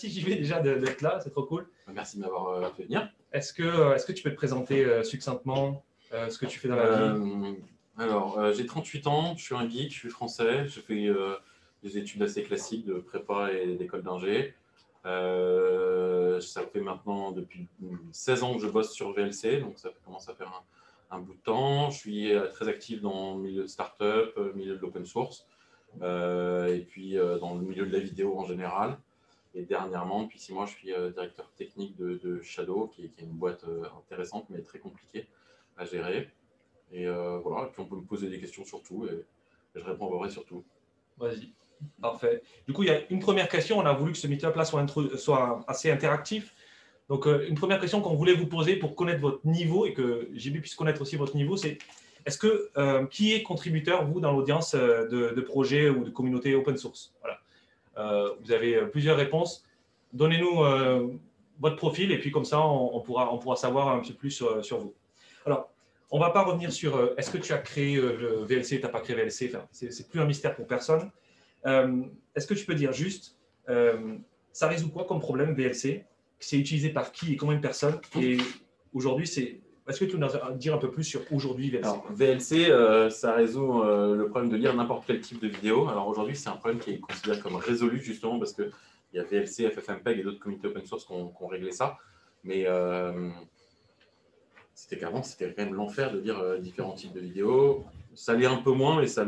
Merci JV déjà d'être là, c'est trop cool. Merci de m'avoir euh, fait venir. Est-ce que, euh, est que tu peux te présenter euh, succinctement ce que tu fais dans la vie? Alors, j'ai 38 ans, je suis un geek, je suis français, je fais des études assez classiques de prépa et d'école d'ingé. ça fait maintenant depuis 16 ans que je bosse sur VLC, donc ça commence à faire un, un bout de temps. Je suis très actif dans le milieu de start-up, le milieu de l'open source, et puis dans le milieu de la vidéo en général. Et dernièrement, depuis six mois, je suis euh, directeur technique de, Shadow, qui est, une boîte euh, intéressante, mais très compliquée à gérer. Et euh, voilà, puis on peut me poser des questions sur tout, et, je réponds à près sur tout. Vas-y. Parfait. Du coup, il y a une première question. On a voulu que ce meetup-là soit, assez interactif. Donc, une première question qu'on voulait vous poser pour connaître votre niveau et que JB puisse connaître aussi votre niveau, c'est est-ce que qui est contributeur, vous, dans l'audience de, projets ou de communautés open source? Euh, vous avez euh, plusieurs réponses. Donnez-nous euh, votre profil et puis comme ça, on, pourra, on pourra savoir un petit peu plus sur, vous. Alors, on ne va pas revenir sur est-ce que tu as créé le VLC, tu n'as pas créé VLC, enfin, c'est plus un mystère pour personne. est-ce que tu peux dire juste, ça résout quoi comme problème VLC C'est utilisé par qui et combien de personnes Et aujourd'hui, c'est est-ce que tu peux nous dire un peu plus sur aujourd'hui VLC VLC, euh, ça résout euh, le problème de lire n'importe quel type de vidéo. Alors aujourd'hui, c'est un problème qui est considéré comme résolu justement parce qu'il y a VLC, FFmpeg et d'autres communautés open source qui ont, réglé ça. Mais euh, c'était qu'avant, c'était quand même l'enfer de lire différents types de vidéos. Ça lit un peu moins, mais ça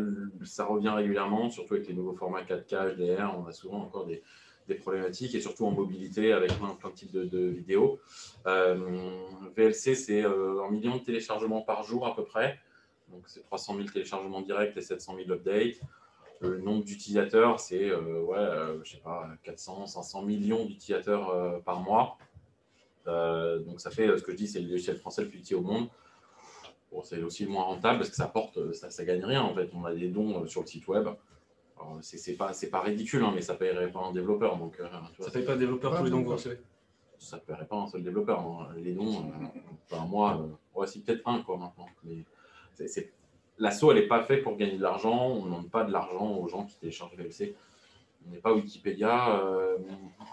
revient régulièrement, surtout avec les nouveaux formats 4K, HDR. On a souvent encore des, des problématiques et surtout en mobilité avec plein, plein de types de, vidéos. Euh, VLC, c'est euh, un million de téléchargements par jour à peu près. Donc, c'est 300 000 téléchargements directs et 700 000 updates. Le nombre d'utilisateurs, c'est euh, ouais, je sais pas, 400, 500 millions d'utilisateurs par mois. donc, ça fait ce que je dis, c'est le logiciel français le plus utilisé au monde. Bon, c'est aussi le moins rentable parce que ça porte, ça, ça gagne rien en fait. On a des dons sur le site web c'est pas, pas ridicule, hein, mais ça ne paierait pas un développeur. Donc, euh, ça ne paye pas un développeur tous les dons que vous recevez Ça ne paierait pas un seul développeur. Hein. Les dons, euh, un mois, euh, peut-être un quoi, maintenant. Mais L'assaut, elle n'est pas faite pour gagner de l'argent. On ne demande pas de l'argent aux gens qui téléchargent VLC. On n'est pas Wikipédia, euh,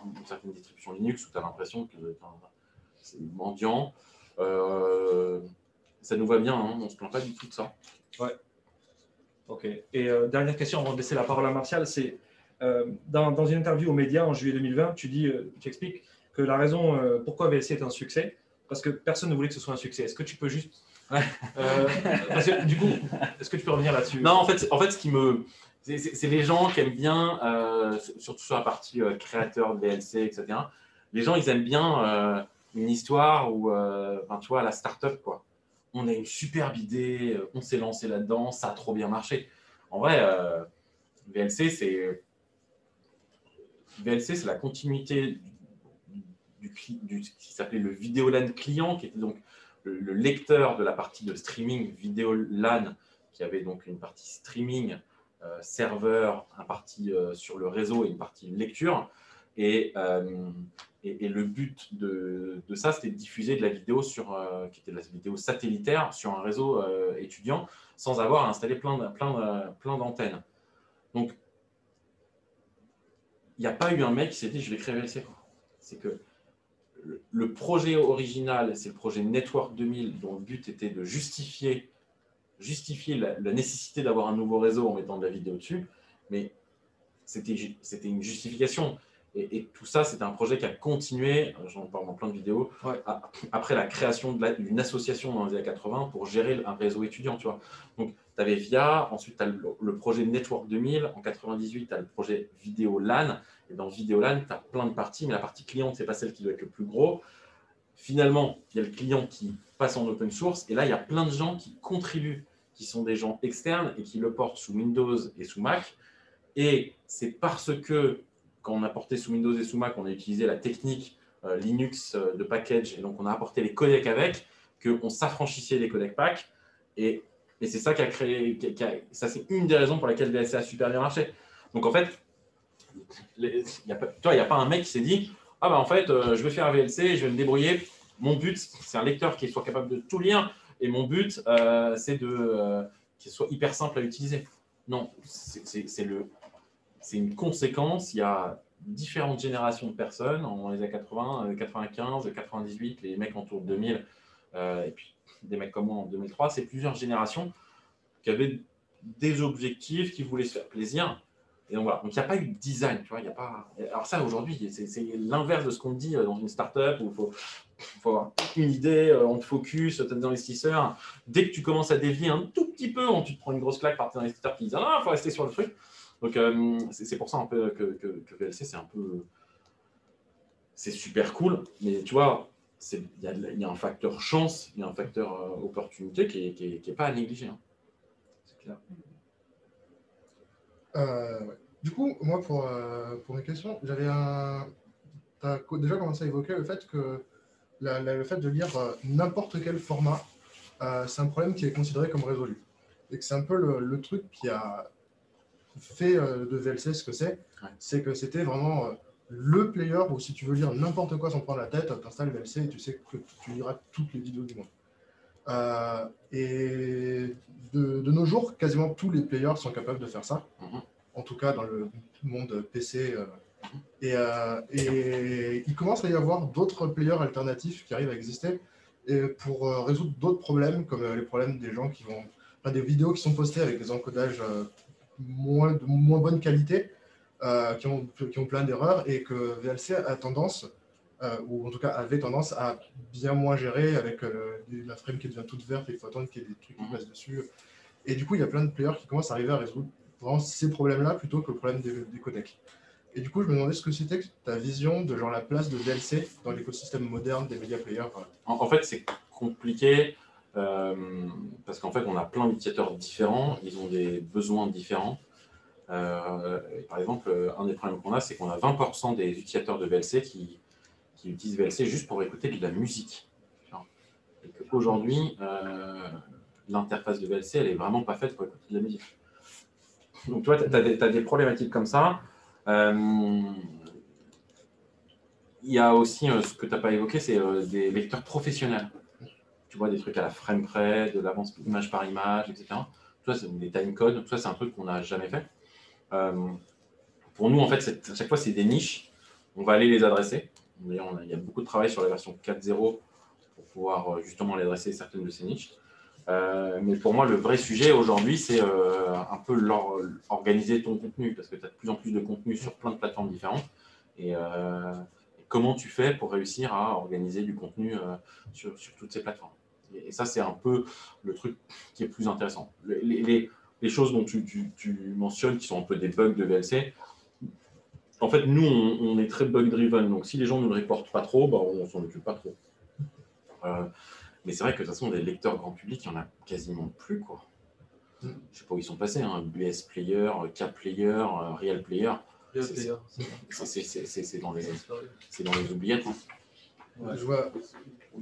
une certaine distribution Linux où tu as l'impression que c'est mendiant. ça nous va bien, hein, on ne se plaint pas du tout de ça. Ouais. Ok. Et euh, dernière question avant de laisser la parole à Martial, c'est euh, dans, une interview aux médias en juillet 2020, tu dis, euh, tu expliques que la raison pourquoi VLC est un succès, parce que personne ne voulait que ce soit un succès. Est-ce que tu peux juste du coup, est-ce que tu peux revenir là-dessus? Non, en fait, en fait, ce qui me, c'est les gens qui aiment bien, surtout sur la partie créateur de VLC, etc. Les gens, ils aiment bien une histoire où, enfin, tu vois, la start-up, quoi on a une superbe idée, euh, on s'est lancé là-dedans, ça a trop bien marché. En vrai, euh, VLC, c'est VLC, c'est la continuité du, qui s'appelait le Vidéolan client, qui était donc le, lecteur de la partie de streaming Vidéolan, qui avait donc une partie streaming, euh, serveur, un partie sur le réseau et une partie lecture. Et, et, le but de, ça, c'était de diffuser de la vidéo sur, euh, qui était de la vidéo satellitaire sur un réseau euh, étudiant sans avoir à installer plein, plein, plein d'antennes. Donc, il n'y a pas eu un mec qui s'est dit je vais créer VLC. C'est que le, projet original, c'est le projet Network 2000, dont le but était de justifier, justifier la, la nécessité d'avoir un nouveau réseau en mettant de la vidéo dessus. Mais c'était une justification. Et, tout ça, c'est un projet qui a continué, j'en parle dans plein de vidéos, après la création d'une association dans les années 80 pour gérer un réseau étudiant. Tu vois. Donc, tu avais VIA, ensuite tu as le, projet Network 2000, en 98, tu as le projet Vidéo LAN, et dans Vidéo LAN, tu as plein de parties, mais la partie client, ce n'est pas celle qui doit être le plus gros. Finalement, il y a le client qui passe en open source, et là, il y a plein de gens qui contribuent, qui sont des gens externes et qui le portent sous Windows et sous Mac. Et c'est parce que quand a porté sous Windows et sous Mac, on a utilisé la technique Linux de package, et donc on a apporté les codecs avec, qu'on s'affranchissait des codecs pack. Et, c'est ça qui a créé, ça c'est une des raisons pour laquelle VLC a super bien marché. Donc en fait, il n'y a, pas un mec qui s'est dit Ah bah en fait, je vais faire un VLC, je vais me débrouiller. Mon but, c'est un lecteur qui soit capable de tout lire. Et mon but, c'est de qu'il soit hyper simple à utiliser. Non, c'est une conséquence. Il y a différentes générations de personnes, en les années 80, 95, 98, les mecs autour de 2000, euh, et puis des mecs comme moi en 2003, c'est plusieurs générations qui avaient des objectifs, qui voulaient se faire plaisir. Et donc voilà, donc il n'y a pas eu de design, tu vois, y a pas... Alors ça, aujourd'hui, c'est l'inverse de ce qu'on dit euh, dans une startup où il faut, avoir une idée, euh, on te focus, des investisseurs. Dès que tu commences à dévier un tout petit peu, tu te prends une grosse claque par tes investisseurs qui disent « Ah, il faut rester sur le truc ». Donc euh, c'est pour ça un peu que, VLC, c'est un peu... C'est super cool, mais tu vois, il y, a un facteur chance, il y a un facteur opportunité qui n'est est, pas à négliger. Hein. C'est clair. Euh, du coup, moi, pour, euh, pour mes questions, j'avais un. Tu as déjà commencé à évoquer le fait que le fait de lire euh, n'importe quel format, c'est un problème qui est considéré comme résolu. Et que c'est un peu le, truc qui a fait de VLC ce que c'est. C'est que c'était vraiment le player où si tu veux lire n'importe quoi sans prendre la tête, tu installes VLC et tu sais que tu liras toutes les vidéos du monde. Euh, et de, nos jours, quasiment tous les players sont capables de faire ça, mhm. en tout cas dans le monde PC. Euh. et, euh, et, il commence à y avoir d'autres players alternatifs qui arrivent à exister et pour résoudre d'autres problèmes, comme les problèmes des gens qui vont. des vidéos qui sont postées avec des encodages moins, de moins bonne qualité, qui, ont, qui ont plein d'erreurs, et que VLC a tendance euh, ou en tout cas avait tendance à bien moins gérer avec euh, la frame qui devient toute verte et il faut attendre qu'il y ait des trucs qui passent dessus. Et du coup, il y a plein de players qui commencent à arriver à résoudre vraiment ces problèmes-là plutôt que le problème des, codecs. Et du coup, je me demandais ce que c'était ta vision de genre la place de DLC dans l'écosystème moderne des médias players. En, fait, c'est compliqué euh, parce qu'en fait, on a plein d'utilisateurs différents, ils ont des besoins différents. par exemple, un des problèmes qu'on a, c'est qu'on a 20% des utilisateurs de VLC qui utilisent VLC juste pour écouter de la musique. Et qu'aujourd'hui, euh, l'interface de VLC, elle est vraiment pas faite pour écouter de la musique. Donc, toi, tu as, des problématiques comme ça. Euh, il y a aussi euh, ce que tu n'as pas évoqué, c'est des lecteurs professionnels. Tu vois, des trucs à la frame près, de l'avance image par image, etc. Toi, c'est des timecodes. Toi, c'est un truc qu'on n'a jamais fait. pour nous, en fait, à chaque fois, c'est des niches. On va aller les adresser il y a beaucoup de travail sur la version 4.0 pour pouvoir euh, justement aller adresser certaines de ces niches. Euh, mais pour moi, le vrai sujet aujourd'hui, c'est euh, un peu organiser ton contenu, parce que tu as de plus en plus de contenu sur plein de plateformes différentes. Et, comment tu fais pour réussir à organiser du contenu sur, toutes ces plateformes? Et, ça, c'est un peu le truc qui est plus intéressant. Les, choses dont tu, tu, mentionnes, qui sont un peu des bugs de VLC, en fait, nous, on, est très bug-driven. Donc, si les gens ne le reportent pas trop, bah, on s'en occupe pas trop. Euh, mais c'est vrai que de toute façon, des lecteurs grand public, il n'y en a quasiment plus. Quoi. Je ne sais pas où ils sont passés. Hein. BS Player, K-Player, euh, Real Player. C'est dans, les, dans les oubliettes. Hein. Je vois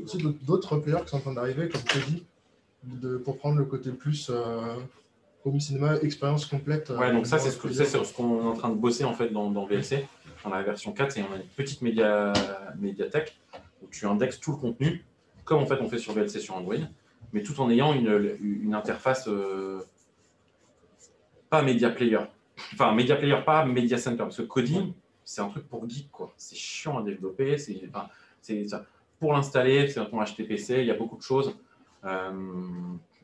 aussi d'autres players qui sont en train d'arriver, comme tu dit, pour prendre le côté plus euh, home cinéma, expérience complète. Ouais, donc ça, c'est ce qu'on ce est en train de bosser en fait dans, dans VLC. Dans la version 4, et on a une petite média, médiathèque où tu indexes tout le contenu, comme en fait on fait sur VLC sur Android, mais tout en ayant une, une interface euh, pas media player. Enfin, media player, pas media center. Parce que coding, c'est un truc pour geek, quoi. C'est chiant à développer. C'est, enfin, pour l'installer, c'est un ton HTPC, il y a beaucoup de choses. Euh,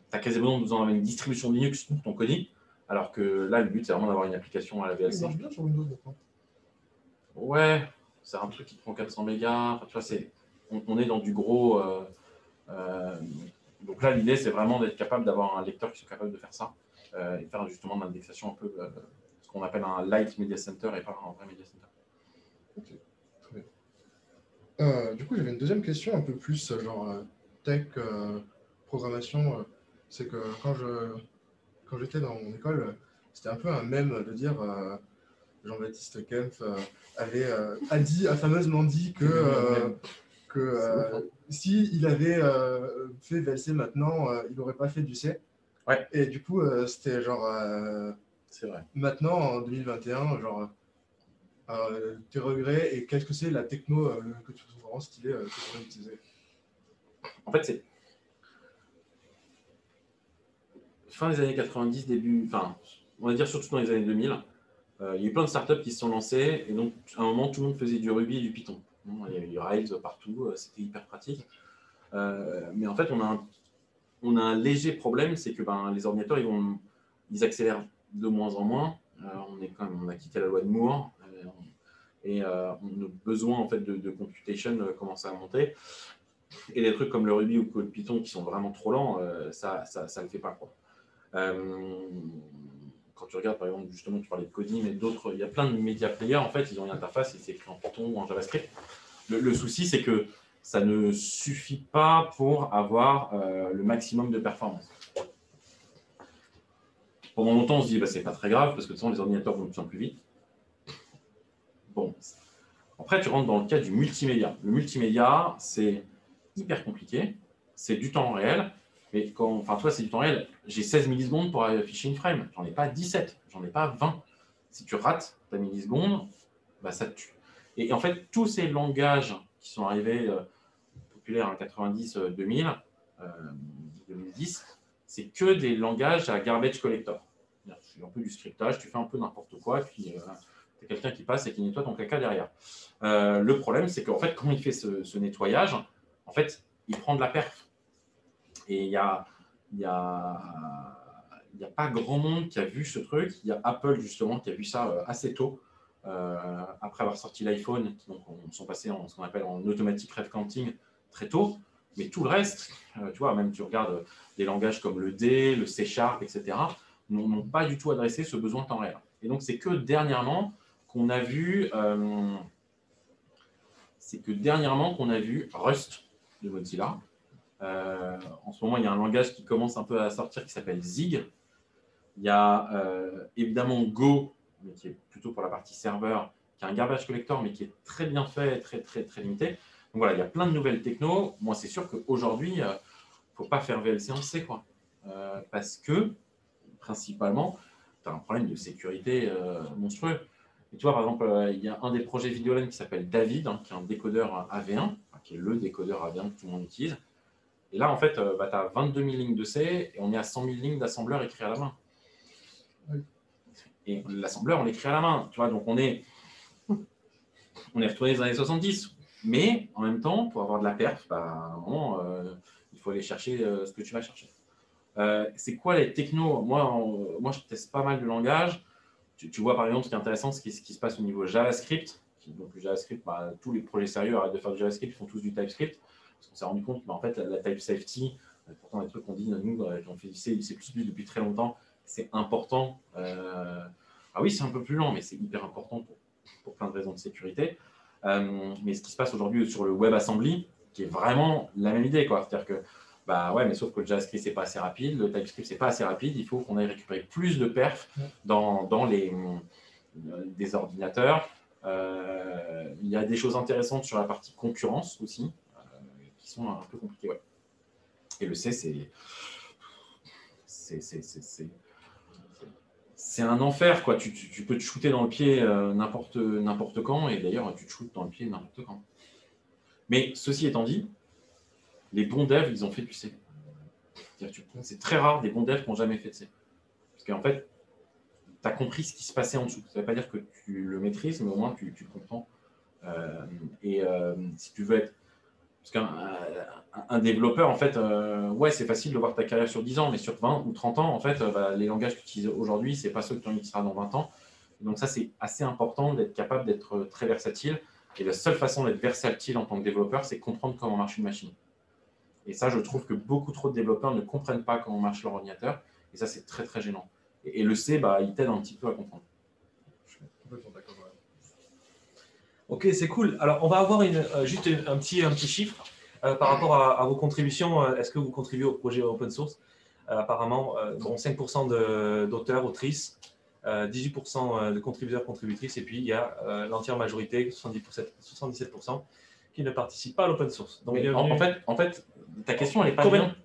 tu as quasiment besoin une distribution Linux pour ton coding, alors que là, le but, c'est vraiment d'avoir une application à la VLC. Ça marche bien sur Windows maintenant. Ouais, c'est un truc qui prend 400 mégas. tu vois, c'est, on, est dans du gros. Euh, euh, donc là, l'idée, c'est vraiment d'être capable d'avoir un lecteur qui soit capable de faire ça euh, et faire justement de l'indexation un peu, ce qu'on appelle un light media center et pas un vrai media center. Bien. du coup, j'avais une deuxième question un peu plus genre tech, programmation c'est que quand je quand j'étais dans mon école, c'était un peu un même de dire euh, Jean-Baptiste Kempf avait a dit, a fameusement dit que, que si il avait fait VLC maintenant, il n'aurait pas fait du C. Ouais. Et du coup, c'était genre. c'est vrai. Maintenant, en 2021, genre. Tes regrets et qu'est-ce que c'est la techno que tu trouves vraiment stylée que tu pourrais utiliser? En fait, c'est fin des années 90, début, enfin, on va dire surtout dans les années 2000, euh, il y a eu plein de startups qui se sont lancées et donc à un moment tout le monde faisait du Ruby et du Python. Il y avait du Rails partout, euh, c'était hyper pratique. Euh, mais en fait, on a un, léger problème, c'est que ben, les ordinateurs, ils, accélèrent de moins en moins. on a quitté la loi de Moore et on a besoin en fait de, computation commence à monter. Et des trucs comme le Ruby ou le Python qui sont vraiment trop lents, ça ne le fait pas. Quoi. Euh, quand tu regardes, par exemple, justement, tu parlais de Cody, mais d'autres, il y a plein de média players, en fait, ils ont une interface c'est écrit en Python ou en JavaScript. Le, souci, c'est que ça ne suffit pas pour avoir euh, le maximum de performance. Pendant longtemps, on se dit, bah, c'est pas très grave, parce que de toute façon, les ordinateurs vont de plus vite. Après, tu rentres dans le cas du multimédia. Le multimédia, c'est hyper compliqué, c'est du temps réel, mais quand, enfin, toi, c'est du temps réel. J'ai 16 millisecondes pour afficher une frame. J'en ai pas 17, j'en ai pas 20. Si tu rates ta milliseconde, bah, ça te tue. Et, en fait, tous ces langages qui sont arrivés euh, populaires en 90, 2000, 2010, c'est que des langages à garbage collector. C'est un peu du scriptage, tu fais un peu n'importe quoi, puis euh, tu quelqu'un qui passe et qui nettoie ton caca derrière. Euh, le problème, c'est qu'en fait, quand il fait ce, nettoyage, en fait, il prend de la perf. Et il y a, y, a, y a pas grand monde qui a vu ce truc. Il y a Apple, justement, qui a vu ça euh, assez tôt. Euh, après avoir sorti l'iPhone, donc on sont passés en ce qu'on appelle en automatique ref counting très tôt. Mais tout le reste, tu vois, même tu regardes des langages comme le D, le C Sharp, etc., n'ont pas du tout adressé ce besoin de temps réel. Et donc, c'est que dernièrement qu'on a vu, c'est que dernièrement qu'on a vu Rust de Mozilla, euh, en ce moment, il y a un langage qui commence un peu à sortir qui s'appelle Zig. Il y a euh, évidemment Go, mais qui est plutôt pour la partie serveur, qui est un garbage collector, mais qui est très bien fait, très, très, très limité. Donc voilà, il y a plein de nouvelles techno. Moi, c'est sûr qu'aujourd'hui, il euh, ne faut pas faire VLC en C, quoi. parce que, principalement, tu as un problème de sécurité monstrueux. Et tu vois, par exemple, il y a un des projets Videolan qui s'appelle David, hein, qui est un décodeur AV1, qui est le décodeur AV1 que tout le monde utilise. Et là, en fait, euh, bah, tu as 22 000 lignes de C et on est à 100 000 lignes d'assembleur écrit à la main. Et l'assembleur, on l'écrit à la main. Tu vois, donc on est, on est retourné dans les années 70. Mais en même temps, pour avoir de la perf, bah, euh, il faut aller chercher euh, ce que tu vas chercher. c'est quoi les technos? Moi, moi, je teste pas mal de langages. Tu, vois, par exemple, ce qui est intéressant, c'est ce qui se passe au niveau JavaScript. Donc, JavaScript, bah, tous les projets sérieux arrêtent de faire du JavaScript, ils font tous du TypeScript. Parce qu'on s'est rendu compte que en fait, la, type safety, euh, pourtant les trucs qu'on dit, nous, euh, on fait du C, depuis très longtemps, c'est important. Euh, ah oui, c'est un peu plus lent, mais c'est hyper important pour, plein de raisons de sécurité. mais ce qui se passe aujourd'hui sur le WebAssembly, qui est vraiment la même idée. C'est-à-dire que, bah ouais, mais sauf que le JavaScript, c'est pas assez rapide, le TypeScript, c'est pas assez rapide, il faut qu'on aille récupérer plus de perf dans, dans les, des ordinateurs. il y a des choses intéressantes sur la partie concurrence aussi sont un peu compliqués. Ouais. Et le C, c'est. C'est un enfer, quoi. Tu, tu, peux te shooter dans le pied euh, n'importe quand, et d'ailleurs, tu te shootes dans le pied n'importe quand. Mais ceci étant dit, les bons devs, ils ont fait du C. C'est très rare des bons devs qui n'ont jamais fait de C. Parce qu'en fait, tu as compris ce qui se passait en dessous. Ça ne veut pas dire que tu le maîtrises, mais au moins tu, tu comprends. Euh, et euh, si tu veux être parce qu'un développeur, en fait, euh, ouais, c'est facile de voir ta carrière sur 10 ans, mais sur 20 ou 30 ans, en fait, bah, les langages que tu utilises aujourd'hui, ce n'est pas ceux que tu utiliseras dans 20 ans. donc ça, c'est assez important d'être capable d'être très versatile. Et la seule façon d'être versatile en tant que développeur, c'est comprendre comment marche une machine. Et ça, je trouve que beaucoup trop de développeurs ne comprennent pas comment marche leur ordinateur. Et ça, c'est très, très gênant. Et, le C, bah, il t'aide un petit peu à comprendre. Je suis complètement d'accord. Ok, c'est cool. Alors, on va avoir euh, juste un petit, un petit chiffre euh, par rapport à, vos contributions. Euh, est-ce que vous contribuez au projet open source? Apparemment, bon, 5% d'auteurs, autrices, 18% de contributeurs, contributrices, et puis il y a l'entière majorité, 77%, qui ne participent pas à l'open source. Donc, en, fait, en fait, ta question, elle n'est pas bien.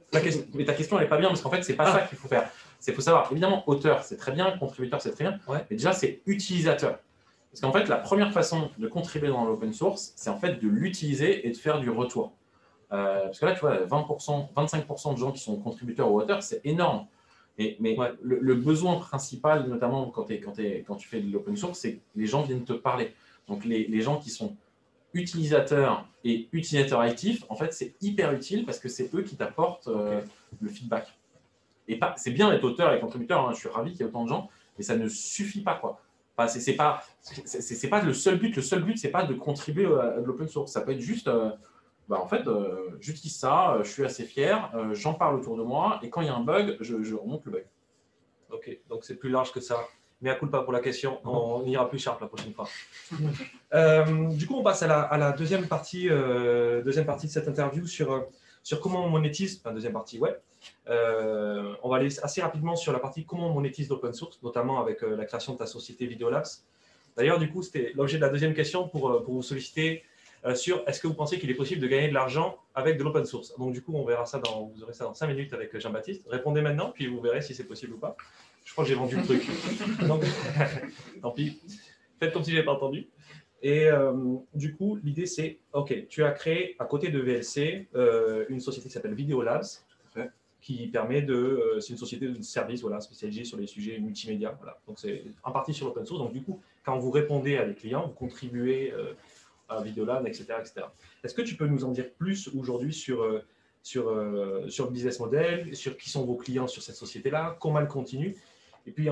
mais ta question, elle n'est pas bien parce qu'en fait, c'est pas ah. ça qu'il faut faire. Il faut savoir, évidemment, auteur, c'est très bien, contributeur, c'est très bien, mais déjà, c'est utilisateur. Parce qu'en fait, la première façon de contribuer dans l'open source, c'est en fait de l'utiliser et de faire du retour. Euh, parce que là, tu vois, 20%, 25% de gens qui sont contributeurs ou auteurs, c'est énorme. mais le, besoin principal, notamment quand, quand, quand tu fais de l'open source, c'est que les gens viennent te parler. Donc, les, les gens qui sont utilisateurs et utilisateurs actifs, en fait, c'est hyper utile parce que c'est eux qui t'apportent euh, le feedback. Et c'est bien d'être auteur et contributeur, hein, je suis ravi qu'il y ait autant de gens, mais ça ne suffit pas. quoi. Enfin, c'est pas, c'est pas le seul but. Le seul but, c'est pas de contribuer à de l'open source. Ça peut être juste, euh, bah, en fait, euh, j'utilise ça, je suis assez fier, j'en parle autour de moi, et quand il y a un bug, je, remonte le bug. Ok, donc c'est plus large que ça. Mais à coup pas pour la question, on ira plus sharp la prochaine fois. du coup, on passe à la, à la deuxième, partie, deuxième partie de cette interview sur, sur comment on monétise, enfin deuxième partie, ouais, euh, on va aller assez rapidement sur la partie comment on monétise l'open source, notamment avec euh, la création de ta société Videolabs. D'ailleurs, du coup, c'était l'objet de la deuxième question pour, euh, pour vous solliciter sur est-ce que vous pensez qu'il est possible de gagner de l'argent avec de l'open source? Donc, du coup, on verra ça dans, vous aurez ça dans 5 minutes avec Jean-Baptiste. Répondez maintenant, puis vous verrez si c'est possible ou pas. Je crois que j'ai vendu le truc. Donc, tant pis. Faites comme si je n'avais pas entendu. Et du coup, l'idée, c'est, OK, tu as créé à côté de VLC une société qui s'appelle Videolabs qui permet de. Euh, c'est une société de service voilà, spécialisée sur les sujets multimédia. Voilà. Donc, c'est en partie sur l'open source. Donc, du coup, quand vous répondez à des clients, vous contribuez euh, à Videolab, etc. etc. Est-ce que tu peux nous en dire plus aujourd'hui sur, euh, sur, sur le business model, sur qui sont vos clients sur cette société-là, comment elle continue Et puis,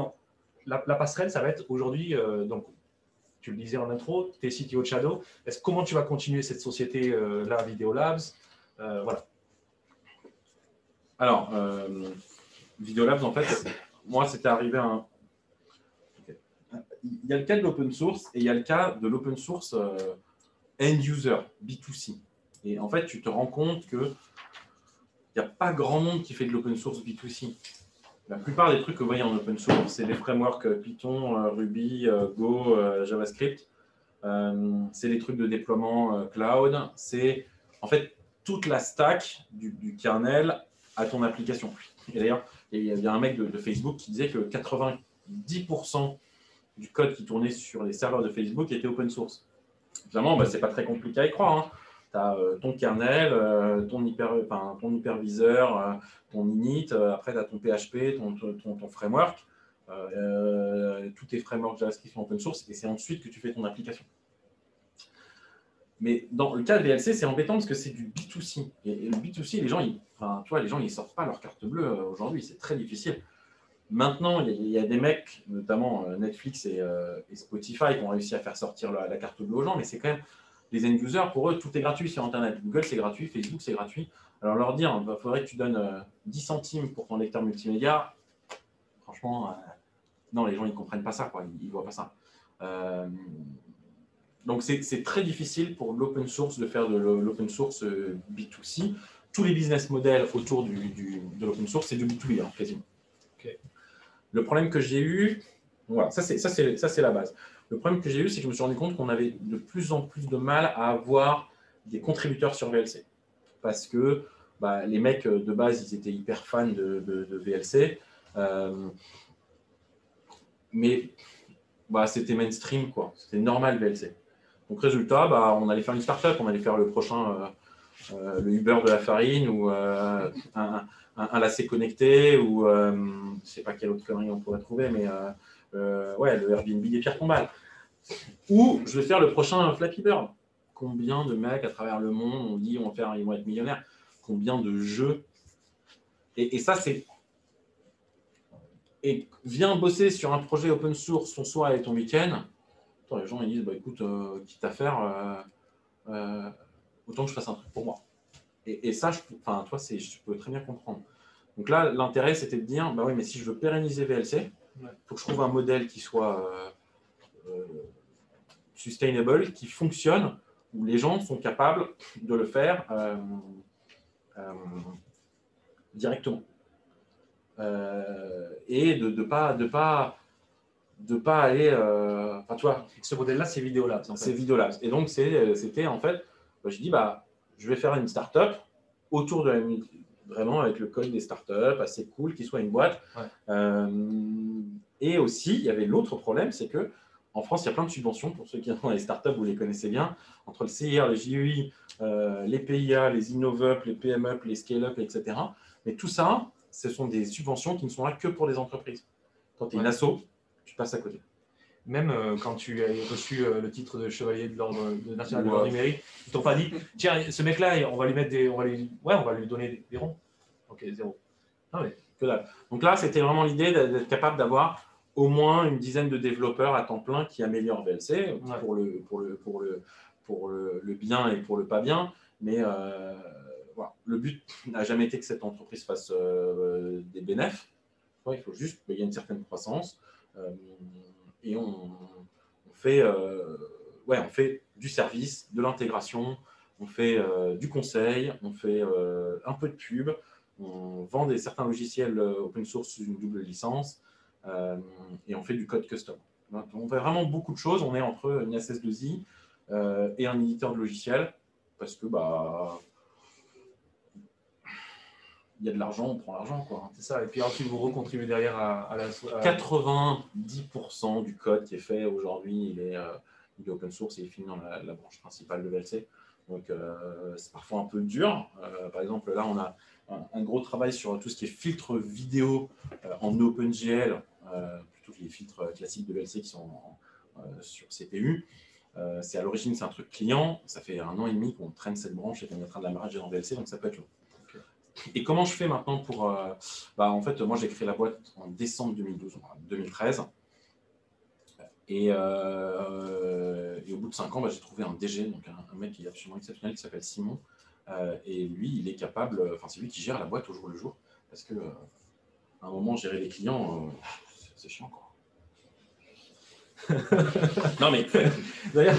la, passerelle, ça va être aujourd'hui. donc, tu le disais en intro, tu es CTO de Shadow. Est-ce, comment tu vas continuer cette société-là, Videolabs Voilà. Alors, euh, Videolabs, en fait, moi, c'était arrivé à un. Il y a le cas de l'open source et il y a le cas de l'open source euh, end user, B2C. Et en fait, tu te rends compte que il n'y a pas grand monde qui fait de l'open source B2C. La plupart des trucs que vous voyez en open source, c'est des frameworks Python, euh, Ruby, Go, JavaScript. c'est des trucs de déploiement cloud. C'est en fait toute la stack du, du kernel à ton application. Et d'ailleurs, il y a un mec de, Facebook qui disait que 90% du code qui tournait sur les serveurs de Facebook était open source. Évidemment, bah, ce n'est pas très compliqué à y croire. Hein. Tu as euh, ton kernel, euh, ton, hyper, ton hyperviseur, euh, ton init, après tu as ton PHP, ton, ton, framework. tous tes frameworks JavaScript sont open source et c'est ensuite que tu fais ton application. Mais dans le cas de VLC, c'est embêtant parce que c'est du B2C. Et, le B2C, les gens, ils, enfin, tu les gens, ils sortent pas leur carte bleue euh, aujourd'hui. C'est très difficile. Maintenant, il y, a, des mecs, notamment euh, Netflix euh, et, Spotify, qui ont réussi à faire sortir la, carte bleue aux gens, mais c'est quand même les end-users, pour eux, tout est gratuit sur Internet. Google, c'est gratuit, Facebook, c'est gratuit. Alors leur dire, il bah, faudrait que tu donnes 10 centimes pour ton lecteur multimédia, franchement, non, les gens, ils ne comprennent pas ça, quoi. ils ne voient pas ça. Donc, c'est très difficile pour l'open source de faire de l'open source euh, B2C. Tous les business models autour du, de l'open source, c'est du B2B, hein, quasiment. Le problème que j'ai eu, voilà, ça c'est la base. Le problème que j'ai eu, c'est que je me suis rendu compte qu'on avait de plus en plus de mal à avoir des contributeurs sur VLC. Parce que bah, les mecs euh, de base, ils étaient hyper fans de, VLC. Euh, mais bah, c'était mainstream, quoi. C'était normal VLC. Donc, résultat, bah, on allait faire une startup, on allait faire le prochain, euh, le Uber de la farine ou un, un, lacet connecté ou je ne sais pas quelle autre connerie on pourrait trouver, mais ouais, le Airbnb des pierres tombales. Ou je vais faire le prochain Flappy Bird. Combien de mecs à travers le monde ont dit on va faire, ils vont être millionnaires Combien de jeux et, et ça, c'est et viens bosser sur un projet open source ton soir et ton week-end, les gens ils disent bah, écoute, euh, quitte à faire, euh, euh, autant que je fasse un truc pour moi. Et, ça, je, enfin, toi, je peux très bien comprendre. Donc là, l'intérêt, c'était de dire bah oui, mais si je veux pérenniser VLC, il faut que je trouve un modèle qui soit sustainable, qui fonctionne, où les gens sont capables de le faire directement. et de ne pas, de pas de pas aller. euh, Enfin, tu vois, Ce modèle-là, c'est Vidéolabs. en fait. c'est. Et donc, c'était en fait, bah, je dis, bah, je vais faire une startup autour de la vraiment avec le code des startups, assez cool, qui soit une boîte. Ouais. Euh, et aussi, il y avait l'autre problème, c'est que en France, il y a plein de subventions pour ceux qui sont dans les startups, vous les connaissez bien, entre le CIR, le euh, les PIA, les InnovUp, les PMUp, les Scale-up, etc. Mais tout ça, ce sont des subventions qui ne sont là que pour les entreprises. Quand tu es une Ouais. asso, tu passes à côté. Même euh, quand tu as reçu euh, le titre de chevalier de l'ordre national de l'ordre du mérite, ils t'ont pas dit tiens ce mec-là on va lui mettre des on va lui ouais on va lui donner des, des ronds. Ok zéro. Non mais que dalle. Donc là, c'était vraiment l'idée d'être capable d'avoir au moins une dizaine de développeurs à temps plein qui améliorent VLC Ouais. pour, le, pour, le, pour, le, pour le, le bien et pour le pas bien. Mais euh, voilà. le but n'a jamais été que cette entreprise fasse euh, des bénéfices. Ouais, il faut juste qu'il y ait une certaine croissance. euh, et on, on fait, ouais, on fait du service, de l'intégration, on fait du conseil, on fait un peu de pub, on vend des, certains logiciels open source sous une double licence et on fait du code custom. On fait vraiment beaucoup de choses. On est entre une SS2I euh, et un éditeur de logiciels parce que bah il y a de l'argent, on prend l'argent quoi. c'est ça et puis ensuite vous recontribuez derrière à, la à- 90% du code qui est fait aujourd'hui, il est, euh, open source et il finit dans la, branche principale de VLC. Donc, euh, c'est parfois un peu dur. Euh, par exemple, là, on a un, gros travail sur tout ce qui est filtre vidéo euh, en OpenGL, euh, plutôt que les filtres classiques de VLC qui sont en- euh, sur CPU. Euh, c'est à l'origine, c'est un truc client. Ça fait un an et demi qu'on traîne cette branche et qu'on est en train de la merger dans VLC, donc ça peut être long. Et comment je fais maintenant pour. euh, bah, en fait, moi, j'ai créé la boîte en décembre 2012, enfin, 2013. Et, euh, et au bout de 5 ans, bah, j'ai trouvé un DG, donc un, un mec qui est absolument exceptionnel, qui s'appelle Simon. Euh, et lui, il est capable, enfin, c'est lui qui gère la boîte au jour le jour. Parce que, euh, à un moment, gérer les clients, euh, c'est- c'est chiant, quoi. non, mais D'ailleurs,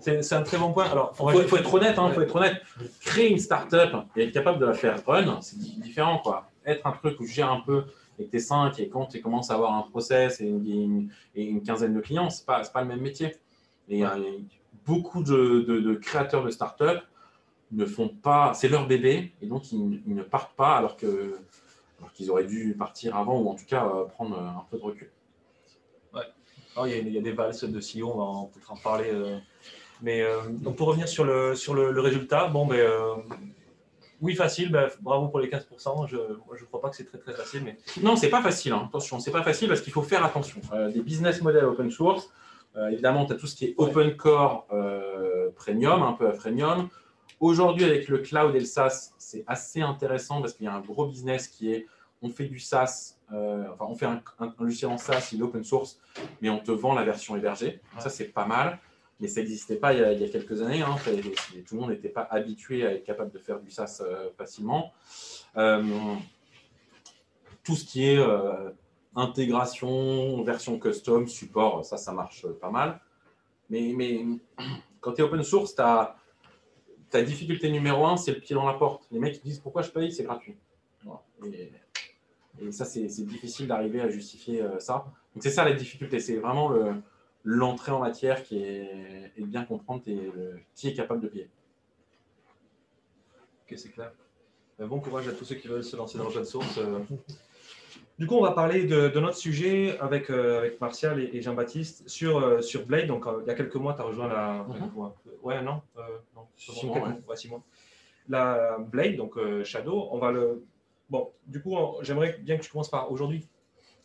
c'est c'est un très bon point. Alors, il faut, être honnête, il faut être honnête. Créer une startup et être capable de la faire run, c'est di- différent. Quoi. Être un truc où tu gères un peu et que tu es 5 et quand tu commences à avoir un process et une, quinzaine de clients, ce n'est pas, c'est pas le même métier. Et euh, beaucoup de, de- de créateurs de startup ne font pas, c'est leur bébé et donc ils ne partent pas alors que alors qu'ils auraient dû partir avant ou en tout cas euh, prendre un peu de recul. Alors, il, y a, il y a des valses de CEO, on va en- peut-être en parler. euh. Mais euh, donc pour revenir sur le, sur le, le résultat, bon, ben, euh, oui, facile, ben, bravo pour les 15%. Je ne crois pas que c'est très très facile, mais Non, c'est pas facile. hein. Attention, c'est pas facile parce qu'il faut faire attention. Euh, des business models open source, euh, évidemment, tu as tout ce qui est open core euh, premium, un peu à freemium. Aujourd'hui, avec le cloud et le SaaS, c'est assez intéressant parce qu'il y a un gros business qui est on fait du SaaS, euh, enfin, on fait un, un- un logiciel en SaaS, il est open source, mais on te vend la version hébergée. Ça, c'est pas mal. Mais ça n'existait pas il y, a, il y a quelques années. hein. Tout le monde n'était pas habitué à être capable de faire du SaaS euh, facilement. Euh, tout ce qui est intégration, version custom, support, ça, ça marche pas mal. Mais, mais quand tu es open source, ta, ta difficulté numéro un, c'est le pied dans la porte. Les mecs disent pourquoi je paye, c'est gratuit. Et, ça, c'est difficile d'arriver à justifier euh, ça. Donc c'est ça la difficulté, c'est vraiment le- l'entrée en matière qui est, de bien comprendre le- qui est capable de payer. Ok, c'est clair. Euh, Bon courage à tous ceux qui veulent se lancer dans l'open source. Du coup, on va parler de, de notre sujet avec, euh, avec Martial et, et Jean-Baptiste sur, euh, sur Blade. Donc, euh, il y a quelques mois, tu as rejoint la. Mhm. ouais, euh, non, Six mois, ouais. ouais, six mois. La Blade, donc Shadow, on va le. Bon, du coup, j'aimerais bien que tu commences par aujourd'hui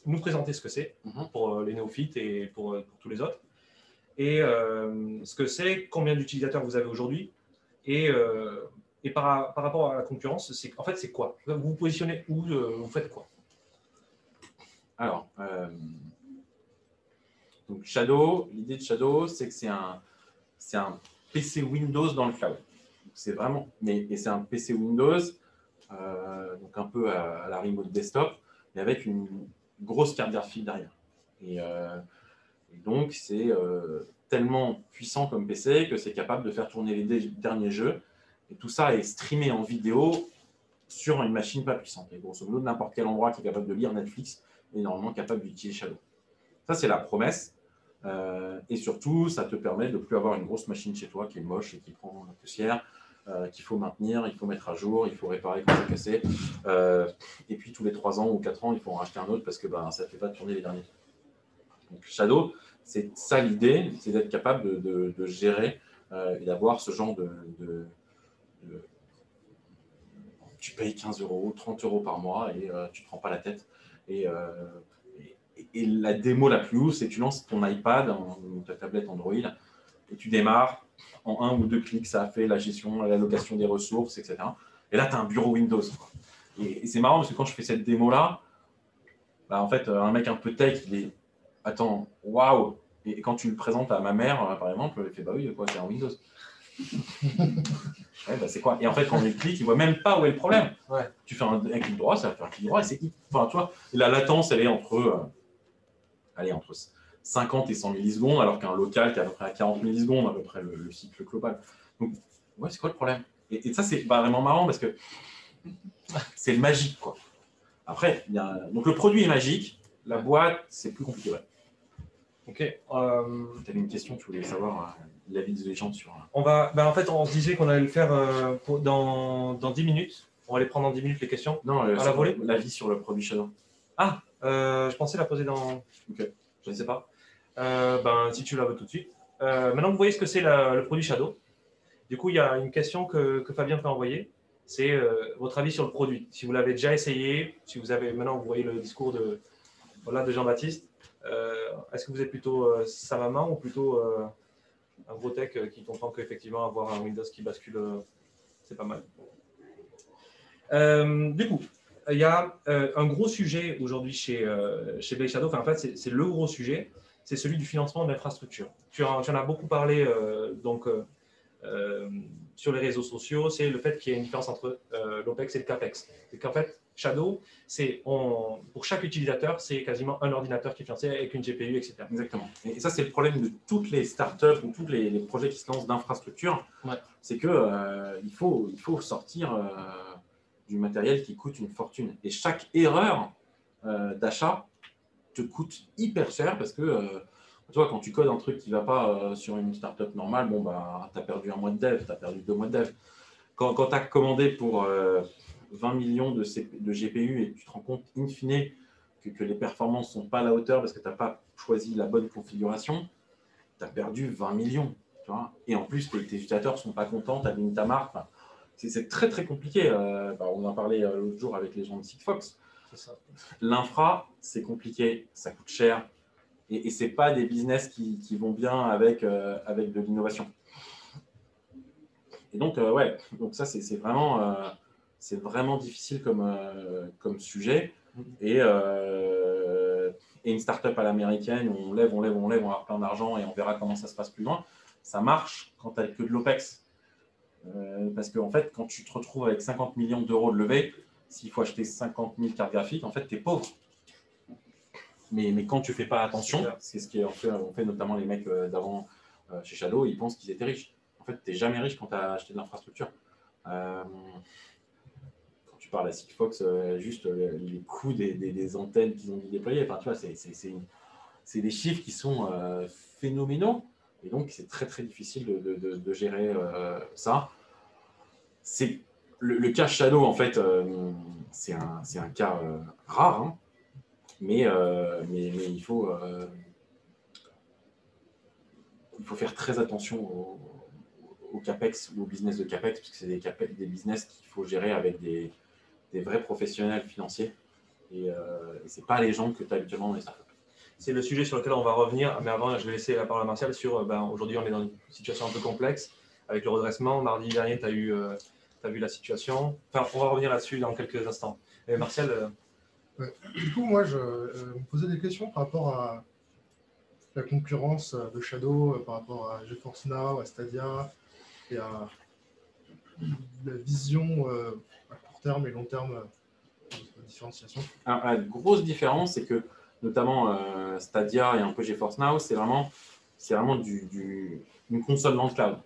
nous présenter ce que c'est Mhm. pour les néophytes et pour, pour tous les autres. Et ce que c'est, combien d'utilisateurs vous avez aujourd'hui et, et par, par rapport à la concurrence, c'est en fait c'est quoi? Vous vous positionnez où Vous faites quoi? Alors, euh, donc Shadow, l'idée de Shadow, c'est que c'est un, PC Windows dans le cloud. C'est vraiment, mais et c'est un PC Windows, euh, donc un peu à, à la remote desktop, mais avec une grosse carte graphique derrière. Et, euh, et donc c'est tellement puissant comme PC que c'est capable de faire tourner les derniers jeux. Et tout ça est streamé en vidéo sur une machine pas puissante. Et grosso modo, n'importe quel endroit qui est capable de lire Netflix est normalement capable d'utiliser Shadow. Ça, c'est la promesse. Euh, et surtout, ça te permet de ne plus avoir une grosse machine chez toi qui est moche et qui prend la poussière, euh, qu'il faut maintenir, il faut mettre à jour, il faut réparer quand c'est cassé. Euh, et puis, tous les 3 ans ou 4 ans, il faut en racheter un autre parce que ben, ça ne fait pas tourner les derniers. Donc, Shadow, c'est ça l'idée, c'est d'être capable de, gérer et d'avoir ce genre de, de, Tu payes 15 euros, 30 euros par mois et tu ne prends pas la tête. Et, et la démo la plus haut, c'est que tu lances ton iPad ou ta tablette Android et tu démarres en un ou deux clics, ça a fait la gestion, l'allocation des ressources, etc. Et là, tu as un bureau Windows. Et, c'est marrant parce que quand je fais cette démo-là, bah, en fait, un mec un peu tech, il est Attends, waouh Et quand tu le présentes à ma mère, euh, par exemple, elle fait Bah oui, quoi, c'est un Windows. ouais, bah, c'est quoi? Et en fait, quand il clique, il voit même pas où est le problème. Tu fais un, clic droit, ça va faire un clic droit. Et c'est, enfin, tu vois, la latence, elle est entre. Euh, allez, entre 50 et 100 millisecondes, alors qu'un local qui est à peu près à 40 millisecondes, à peu près le, cycle global. Donc, ouais, c'est quoi le problème? Et, ça, c'est vraiment marrant parce que c'est magique, quoi. Après, y a... donc le produit est magique, la boîte, c'est plus compliqué. Ok. Euh... Tu avais une question, tu voulais savoir euh, l'avis des gens sur. Euh, on va, ben, en fait, on se disait qu'on allait le faire euh, dans, dans 10 minutes. On va les prendre en 10 minutes, les questions. Non, à la volée? L'avis sur le produit Shadow. Ah, euh, je pensais la poser dans. Ok. Je ne sais pas. Euh, ben, si tu la veux tout de suite. Euh, maintenant, vous voyez ce que c'est le produit Shadow. Du coup, il y a une question que, que Fabien peut envoyer. C'est votre avis sur le produit. Si vous l'avez déjà essayé, si vous avez maintenant, vous voyez le discours de, voilà, de Jean-Baptiste. Est-ce que vous êtes plutôt sa maman ou plutôt un gros tech qui comprend qu'effectivement avoir un Windows qui bascule, c'est pas mal. du coup, il y a euh, un gros sujet aujourd'hui chez, euh, chez Blaze Shadow. En fait, c'est le gros sujet. C'est celui du financement de l'infrastructure. Tu, en as beaucoup parlé euh, donc, sur les réseaux sociaux. C'est le fait qu'il y ait une différence entre l'OPEX et le CAPEX. C'est qu'en fait, Shadow, c'est pour chaque utilisateur, c'est quasiment un ordinateur qui est financé avec une GPU, etc. Exactement. Et ça, c'est le problème de toutes les startups ou tous les, projets qui se lancent d'infrastructure. C'est qu'il il, faut, il faut sortir du matériel qui coûte une fortune. Et chaque erreur euh, d'achat te coûte hyper cher parce que, euh, vois, quand tu codes un truc qui ne va pas euh, sur une startup normale, bon, bah, tu as perdu un mois de dev, tu as perdu deux mois de dev. Quand, quand tu as commandé pour 20 millions de, de, GPU et tu te rends compte, in fine, que, que les performances ne sont pas à la hauteur parce que tu n'as pas choisi la bonne configuration, tu as perdu 20 millions. Tu vois et en plus, tes, utilisateurs ne sont pas contents, tu as mis ta marque c'est très très compliqué. Euh, bah, on en parlé euh, l'autre jour avec les gens de Sigfox. L'infra, c'est compliqué, ça coûte cher. Et, et ce n'est pas des business qui, vont bien avec, euh, avec de l'innovation. Et donc, ouais, donc ça, c'est vraiment, c'est vraiment difficile comme, comme sujet. Et, et une startup à l'américaine, on lève, on lève, on lève, on a plein d'argent et on verra comment ça se passe plus loin. Ça marche quand tu n'as que de l'OPEX. Euh, parce qu'en fait, quand tu te retrouves avec 50 millions d'euros de levée, s'il faut acheter 50 000 cartes graphiques, en fait, tu es pauvre. Mais, mais, quand tu fais pas attention, c'est ce qu'on fait, on fait notamment les mecs euh, d'avant euh, chez Shadow, ils pensent qu'ils étaient riches. En fait, tu n'es jamais riche quand tu as acheté de l'infrastructure. Parles à Sigfox, juste les coûts des, antennes qu'ils ont dû déployer, enfin, tu vois, c'est des chiffres qui sont phénoménaux. Et donc, c'est très, très difficile de, gérer euh, ça. C'est le, cas Shadow, en fait, euh, c'est un, un, cas euh, rare, hein. mais, mais, il, faut, il faut faire très attention au, CAPEX ou au business de CAPEX, parce que c'est des, des business qu'il faut gérer avec des, des, vrais professionnels financiers. Et, et ce n'est pas les gens que tu as habituellement dans les startups c'est le sujet sur lequel on va revenir. Mais avant, je vais laisser la parole à Martial sur. Euh, ben, Aujourd'hui, on est dans une situation un peu complexe avec le redressement. Mardi dernier, tu as, eu, euh, as vu la situation. Enfin, on va revenir là-dessus dans quelques instants. Et Martial. Euh, du coup, moi, je me posais des questions par rapport à la concurrence de Shadow, par rapport à GeForce Now, à Stadia et à la vision à et long terme la différenciation. la grosse différence, c'est que notamment euh, Stadia et un peu GeForce Now, c'est vraiment, vraiment du, une console dans le cloud.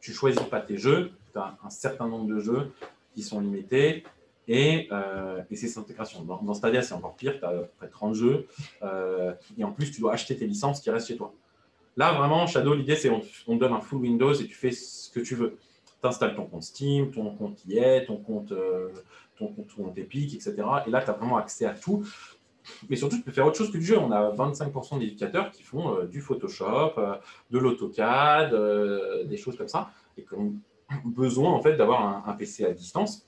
Tu choisis pas tes jeux, tu as un certain nombre de jeux qui sont limités. Et, euh, et c'est intégration. Dans, Stadia, c'est encore pire, tu as près de 30 jeux, euh, et en plus, tu dois acheter tes licences qui restent chez toi. Là, vraiment, Shadow, l'idée, c'est on, donne un full Windows et tu fais ce que tu veux. Tu ton compte Steam, ton compte ton compte, euh, ton compte, ton compte Epic, etc. Et là, tu as vraiment accès à tout. Mais surtout, tu peux faire autre chose que du jeu. On a 25% d'éducateurs qui font euh, du Photoshop, euh, de l'AutoCAD, des choses comme ça, et qui ont besoin en fait d'avoir un, PC à distance.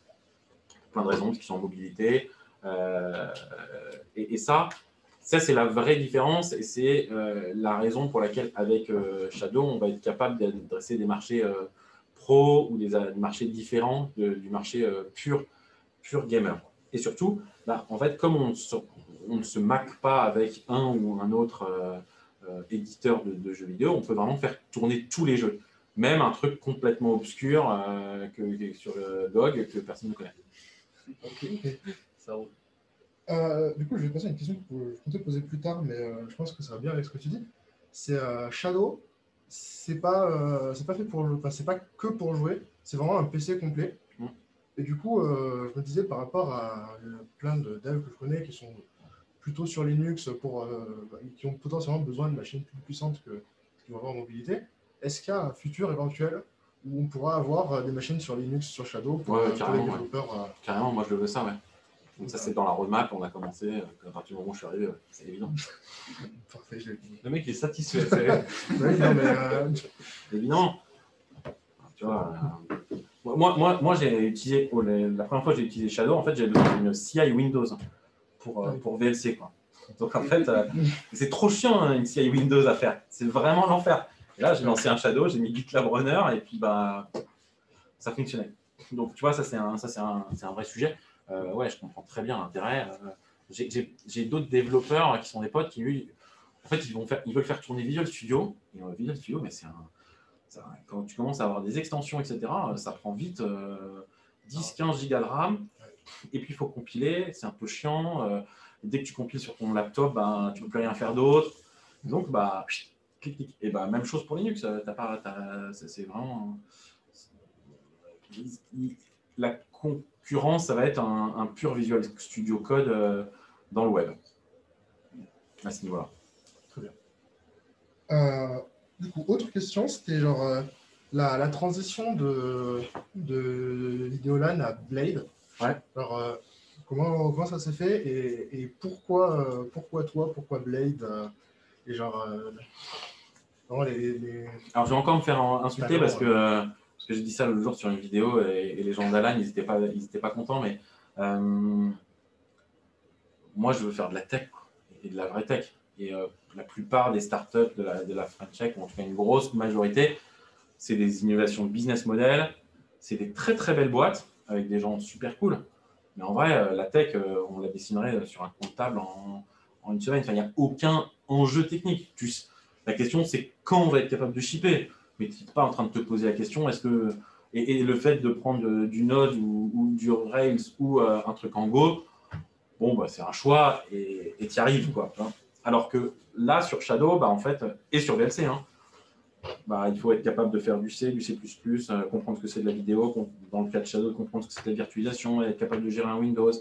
Plein de raisons, parce sont en mobilité. Et, ça, ça c'est la vraie différence, et c'est la raison pour laquelle avec Shadow, on va être capable d'adresser des marchés pro ou des, des marchés différents de- du marché euh, pur, pur gamer. Et surtout, bah, en fait, comme on se- on ne se maque pas avec un ou un autre euh, euh, éditeur de, de jeux vidéo, on peut vraiment faire tourner tous les jeux. Même un truc complètement obscur euh, que, que- sur le GOG que personne ne connaît. Ça roule. Euh, du coup, je vais passer à une question que je comptais poser plus tard, mais euh, je pense que ça va bien avec ce que tu dis. C'est euh, Shadow, c'est pas, euh, c'est pas fait pour enfin, c'est pas que pour jouer, c'est vraiment un PC complet. Mm. Et du coup, euh, je me disais par rapport à plein de devs que je connais qui sont plutôt sur Linux, pour, euh, qui ont potentiellement besoin de machines plus puissantes que qu'ils vont avoir en mobilité, est-ce qu'il y a un futur éventuel où on pourra avoir des machines sur Linux, sur Shadow pour, Ouais, les carrément, ouais. développeurs Carrément, moi je le veux ça, ouais. Donc ça c'est dans la roadmap, on a commencé, euh, à partir du moment où je suis arrivé, c'est évident. Parfait, je l'ai Le mec il est satisfait. c'est- euh, Évidemment. Tu vois, euh, moi, moi, moi j'ai utilisé, oh, les- la première fois que j'ai utilisé Shadow, en fait j'ai besoin d'une CI Windows pour, euh, pour VLC. Quoi. Donc en fait, c'est trop chiant hein, une CI Windows à faire. C'est vraiment l'enfer. Là, j'ai lancé un Shadow, j'ai mis GitLab Runner et puis bah, ça fonctionnait. Donc tu vois, ça c'est un, ça, un, c'est un vrai sujet. Euh, ouais, je comprends très bien l'intérêt. Euh, j'ai- d'autres développeurs qui sont des potes qui, lui, en fait, ils, vont faire, ils veulent faire tourner Visual Studio. Et euh, Visual Studio, mais c'est un, quand tu commences à avoir des extensions, etc., euh, ça prend vite euh, 10-15 gigas de RAM. Et puis, il faut compiler, c'est un peu chiant. euh, dès que tu compiles sur ton laptop, ben, tu ne peux plus rien faire d'autre. Donc, bah, clic, clic. Et bah, même chose pour Linux. c'est vraiment. il- Ça va être un, un pur Visual Studio Code euh, dans le web. À ce niveau-là. Euh, du coup, autre question, c'était genre euh, la, la transition de, de Videolan à Blade. Ouais. Alors, comment, comment ça s'est fait et, et pourquoi, pourquoi toi, pourquoi Blade Et genre, vraiment les, les- Alors, je vais encore me faire insulter parce que, parce que j'ai dit ça l'autre jour sur une vidéo et, les gens d'Alan, ils n'étaient pas, pas contents. Mais euh, moi, je veux faire de la tech et de la vraie tech. Et euh, la plupart des startups de la, de la French ou en tout cas une grosse majorité, c'est des innovations business model. C'est des très très belles boîtes avec des gens super cool. Mais en vrai, euh, la tech, on la dessinerait sur un comptable en, en une semaine. Il n'y a aucun enjeu technique. La question, c'est quand on va être capable de shipper. Mais tu n'es pas en train de te poser la question, est-ce que. Et, le fait de prendre euh, du Node ou, du Rails ou euh, un truc en Go, bah, c'est un choix et tu y arrives. Quoi, hein. Alors que là, sur Shadow, bah, et sur VLC, hein, bah, il faut être capable de faire du C, du C, euh, comprendre ce que c'est de la vidéo, dans le cas de Shadow, comprendre ce que c'est de la virtualisation, être capable de gérer un Windows,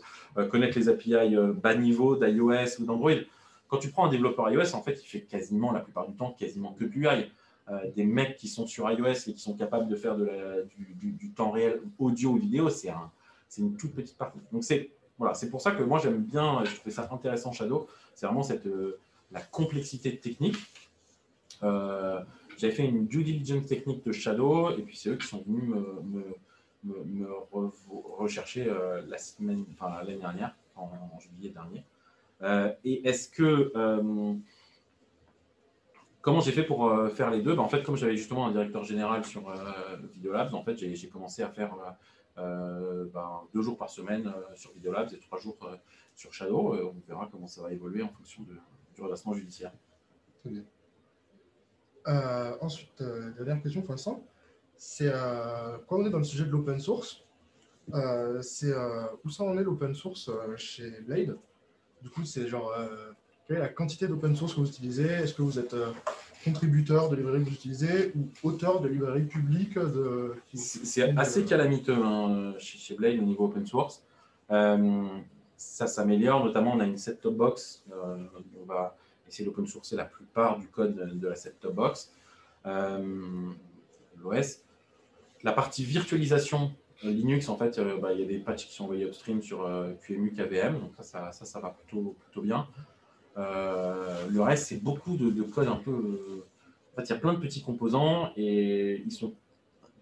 connaître les API bas niveau d'iOS ou d'Android. Quand tu prends un développeur iOS, en fait, il fait quasiment, la plupart du temps, quasiment que du UI. Euh, des mecs qui sont sur iOS et qui sont capables de faire du, temps réel audio ou vidéo, c'est un, c'est une toute petite partie. Donc c'est voilà, c'est pour ça que moi j'aime bien, je trouvais ça intéressant Shadow, c'est vraiment cette, euh, la complexité technique. Euh, J'avais fait une due diligence technique de Shadow et puis c'est eux qui sont venus me, me- me- me re- rechercher la semaine, enfin l'année dernière, en, en juillet dernier. Et est-ce que Comment j'ai fait pour euh, faire les deux? Ben, En fait, comme j'avais justement un directeur général sur euh, Videolabs, en fait, j'ai commencé à faire euh, euh, ben, deux jours par semaine sur Videolabs et trois jours sur Shadow. On verra comment ça va évoluer en fonction du redressement judiciaire. Très bien. Ensuite, dernière question l'instant, c'est quand on est dans le sujet de l'open source, c'est où ça en est l'open source chez Blade? Du coup, c'est genre quelle est la quantité d'open source que vous utilisez? Est-ce que vous êtes euh, contributeur de librairies que vous utilisez ou auteur de librairies publiques de... qui- C'est assez calamiteux hein, chez, chez Blade au niveau open source. ça s'améliore, notamment on a une set-top box. on va essayer d'open sourcer la plupart du code de la set-top box. L'OS. La partie virtualisation euh, Linux, en fait, euh, bah, il y a des patchs qui sont envoyés upstream sur euh, QEMU, KVM, donc ça, ça, ça, va plutôt, plutôt bien. Le reste, c'est beaucoup de, code un peu. En fait, il y a plein de petits composants et ils sont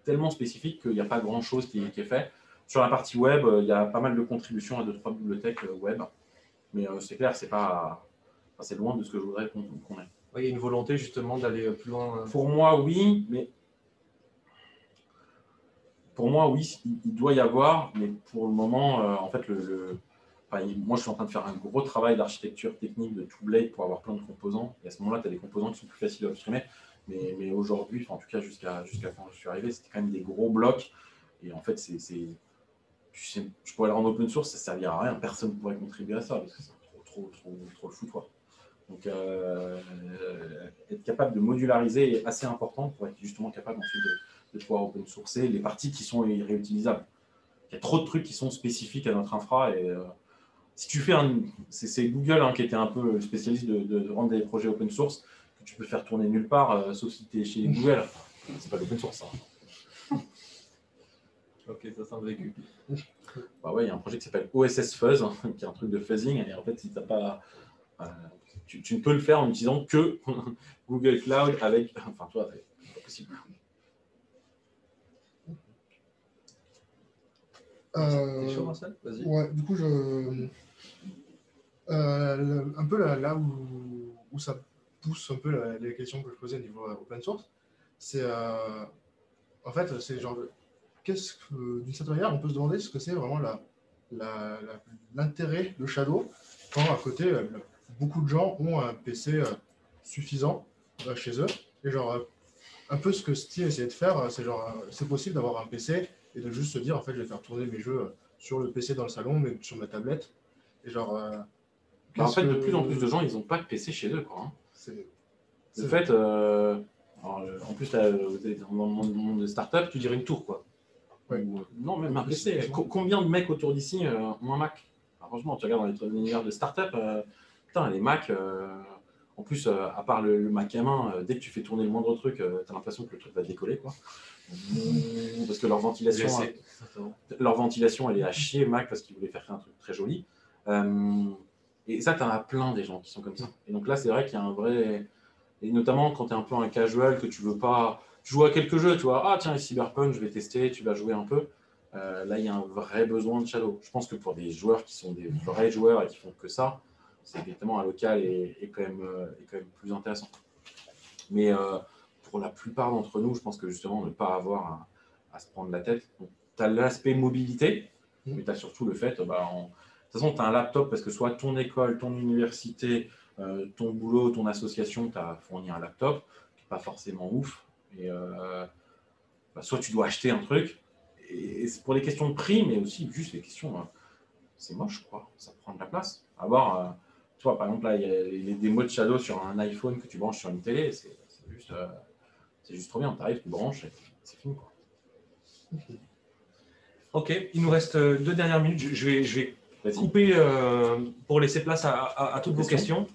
tellement spécifiques qu'il n'y a pas grand chose qui, est fait. Sur la partie web, il y a pas mal de contributions à deux, trois bibliothèques web. Mais c'est clair, c'est pas. c'est loin de ce que je voudrais qu'on ait. il y a une volonté justement d'aller plus loin. Pour moi, oui, mais pour moi, oui, il, doit y avoir, mais pour le moment, euh, en fait, le, moi, je suis en train de faire un gros travail d'architecture technique de tout Blade pour avoir plein de composants. Et à ce moment-là, tu as des composants qui sont plus faciles à exprimer. Mais, mais aujourd'hui, en tout cas, jusqu'à jusqu'à quand je suis arrivé, c'était quand même des gros blocs. Et en fait, c'est, je pourrais le rendre open source, ça ne servira à rien. Personne ne pourrait contribuer à ça parce que c'est trop, trop, trop, trop le foutoir. Donc, euh, être capable de modulariser est assez important pour être justement capable ensuite de de pouvoir open sourcer les parties qui sont réutilisables. Il y a trop de trucs qui sont spécifiques à notre infra et euh, si tu fais un. C'est Google hein, qui était un peu spécialiste de, rendre des projets open source que tu peux faire tourner nulle part, euh, sauf si tu es chez Google. C'est pas l'open source, ça. ok, ça sent vécu. Bah ouais, il y a un projet qui s'appelle OSS Fuzz, hein, qui est un truc de fuzzing, et en fait, si t'as pas. Euh, tu, tu, ne peux le faire en utilisant que Google Cloud avec. Enfin, toi, c'est pas possible. Euh, ouais, du coup, je, euh, un peu là, là où, où, ça pousse un peu les questions que je posais au niveau euh, open source, c'est en fait, c'est genre, qu'est-ce que, d'une certaine manière, on peut se demander ce que c'est vraiment la, l'intérêt de Shadow quand à côté, beaucoup de gens ont un PC suffisant chez eux. Et genre, un peu ce que Steve essayait de faire, c'est genre, c'est possible d'avoir un PC et de juste se dire, en fait, je vais faire tourner mes jeux sur le PC dans le salon, mais sur ma tablette. Et genre. Euh, bah, en fait, de plus en plus de gens, ils n'ont pas de PC chez eux. Quoi, hein. Le fait, euh, euh, en plus, là, dans le monde de start-up, tu dirais une tour, quoi. non, même un PC. Combien de mecs autour d'ici ont un Mac? Franchement, tu regardes dans l'univers de start-up, putain, les Mac, en plus, à part le, Mac à main, dès que tu fais tourner le moindre truc, tu as l'impression que le truc va décoller, quoi. Parce que leur ventilation, leur ventilation, elle est à chier, Mac, parce qu'ils voulaient faire un truc très joli. Euh, et ça, tu en as plein des gens qui sont comme ça. Et donc là, c'est vrai qu'il y a un vrai. Et notamment quand tu es un peu un casual, que tu veux pas. Tu joues à quelques jeux, tu vois. Ah, tiens, Cyberpunk, je vais tester, tu vas jouer un peu. Euh, là, il y a un vrai besoin de Shadow. Je pense que pour des joueurs qui sont des vrais joueurs et qui font que ça, c'est évidemment un local et, quand même, euh, quand même plus intéressant. Mais pour la plupart d'entre nous, je pense que justement, ne pas avoir à, se prendre la tête. Tu as l'aspect mobilité, mmh. mais tu as surtout le fait, bah, de toute façon, tu as un laptop parce que soit ton école, ton université, euh, ton boulot, ton association t'a fourni un laptop, qui n'est pas forcément ouf. Et euh, bah, soit tu dois acheter un truc. Et, c'est pour les questions de prix, mais aussi juste les questions. Hein. c'est moche, quoi. Ça prend de la place. Avoir, euh, vois, par exemple, là, il y a des démos de Shadow sur un iPhone que tu branches sur une télé. C'est juste. C'est juste trop bien. Tu arrives, tu branches, c'est fini. Quoi. Ok, il nous reste euh, deux dernières minutes. Je vais, je vais couper euh, pour laisser place à, toutes vos questions.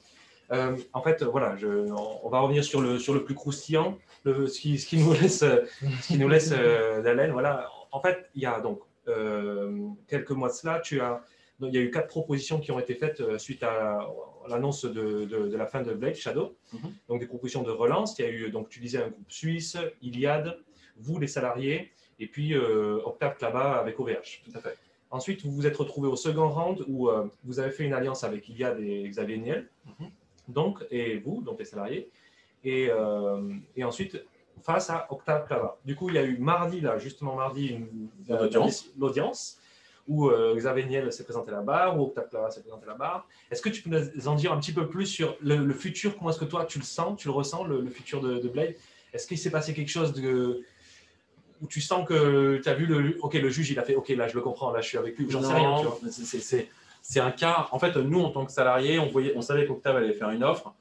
Euh, en fait, voilà, je, on, va revenir sur le, sur le plus croustillant, le, ce, qui, ce, qui, nous laisse, ce qui nous laisse d'haleine. Voilà. En fait, il y a donc quelques mois de cela, tu as, il y a eu quatre propositions qui ont été faites suite à, l'annonce de, de, la fin de Blade Shadow. Mhm. Donc des propositions de relance. Il y a eu, donc tu disais, un groupe suisse, Iliad, vous les salariés, et puis euh, Octave là-bas avec OVH. Tout à fait. Ensuite, vous vous êtes retrouvé au second round où euh, vous avez fait une alliance avec Iliad et Xavier Niel, mhm. donc, et vous, donc les salariés. Et, euh, et ensuite, face à Octave là Du coup, il y a eu mardi, là, justement mardi, l'audience où euh, Xavier Niel s'est présenté là-bas, où Octave Clara s'est présenté là-bas. Est-ce que tu peux nous en dire un petit peu plus sur le, futur? Comment est-ce que toi, tu le sens, tu le ressens, le, futur de, Blade? Est-ce qu'il s'est passé quelque chose de où tu sens que tu as vu le, ok, le juge, il a fait, ok, là, je le comprends, là, je suis avec lui, j'en sais rien. C'est un cas, en fait, nous, en tant que salariés, on, voyait, on savait qu'Octave allait faire une offre,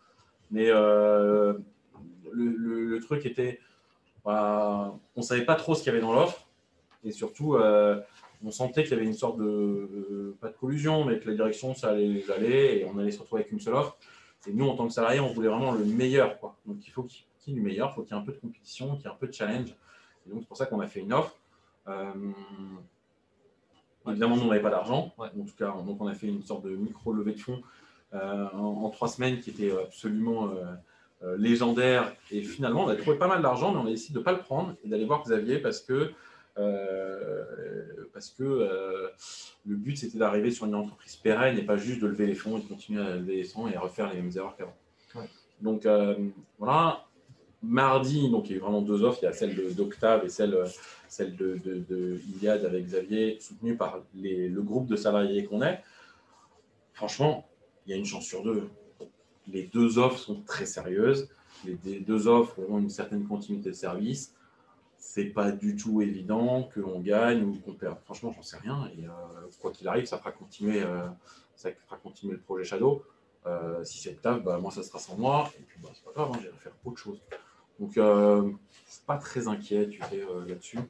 mais euh, le, truc était, bah, on ne savait pas trop ce qu'il y avait dans l'offre, et surtout, euh, on sentait qu'il y avait une sorte de, pas de collusion, mais que la direction, ça allait les aller et on allait se retrouver avec une seule offre. Et nous, en tant que salariés, on voulait vraiment le meilleur. Quoi. Donc il faut qu'il y ait du meilleur, il faut qu'il y ait un peu de compétition, qu'il y ait un peu de challenge. Et donc c'est pour ça qu'on a fait une offre. Euh, évidemment, nous, on n'avait pas d'argent. En tout cas, donc on a fait une sorte de micro-levée de fonds euh, en, trois semaines qui était absolument euh, légendaire. Et finalement, on a trouvé pas mal d'argent, mais on a décidé de ne pas le prendre et d'aller voir Xavier parce que parce que euh, le but c'était d'arriver sur une entreprise pérenne et pas juste de lever les fonds et de continuer à lever les fonds et à refaire les mêmes erreurs qu'avant. Donc voilà, mardi, donc il y a eu vraiment deux offres, il y a celle d'Octave et celle, celle de, de, Iliad avec Xavier, soutenue par les, le groupe de salariés qu'on est. Franchement, il y a une chance sur deux les deux offres sont très sérieuses. Les deux offres ont une certaine continuité de service. C'est pas du tout évident qu'on gagne ou qu'on perd. Franchement, j'en sais rien. Et euh, quoi qu'il arrive, ça fera continuer, euh, ça fera continuer le projet Shadow. Euh, si c'est taf, bah, moi, ça sera sans moi. Et puis, bah, c'est pas grave, hein, j'irai faire autre chose. Donc, je suis pas très inquiet, là-dessus.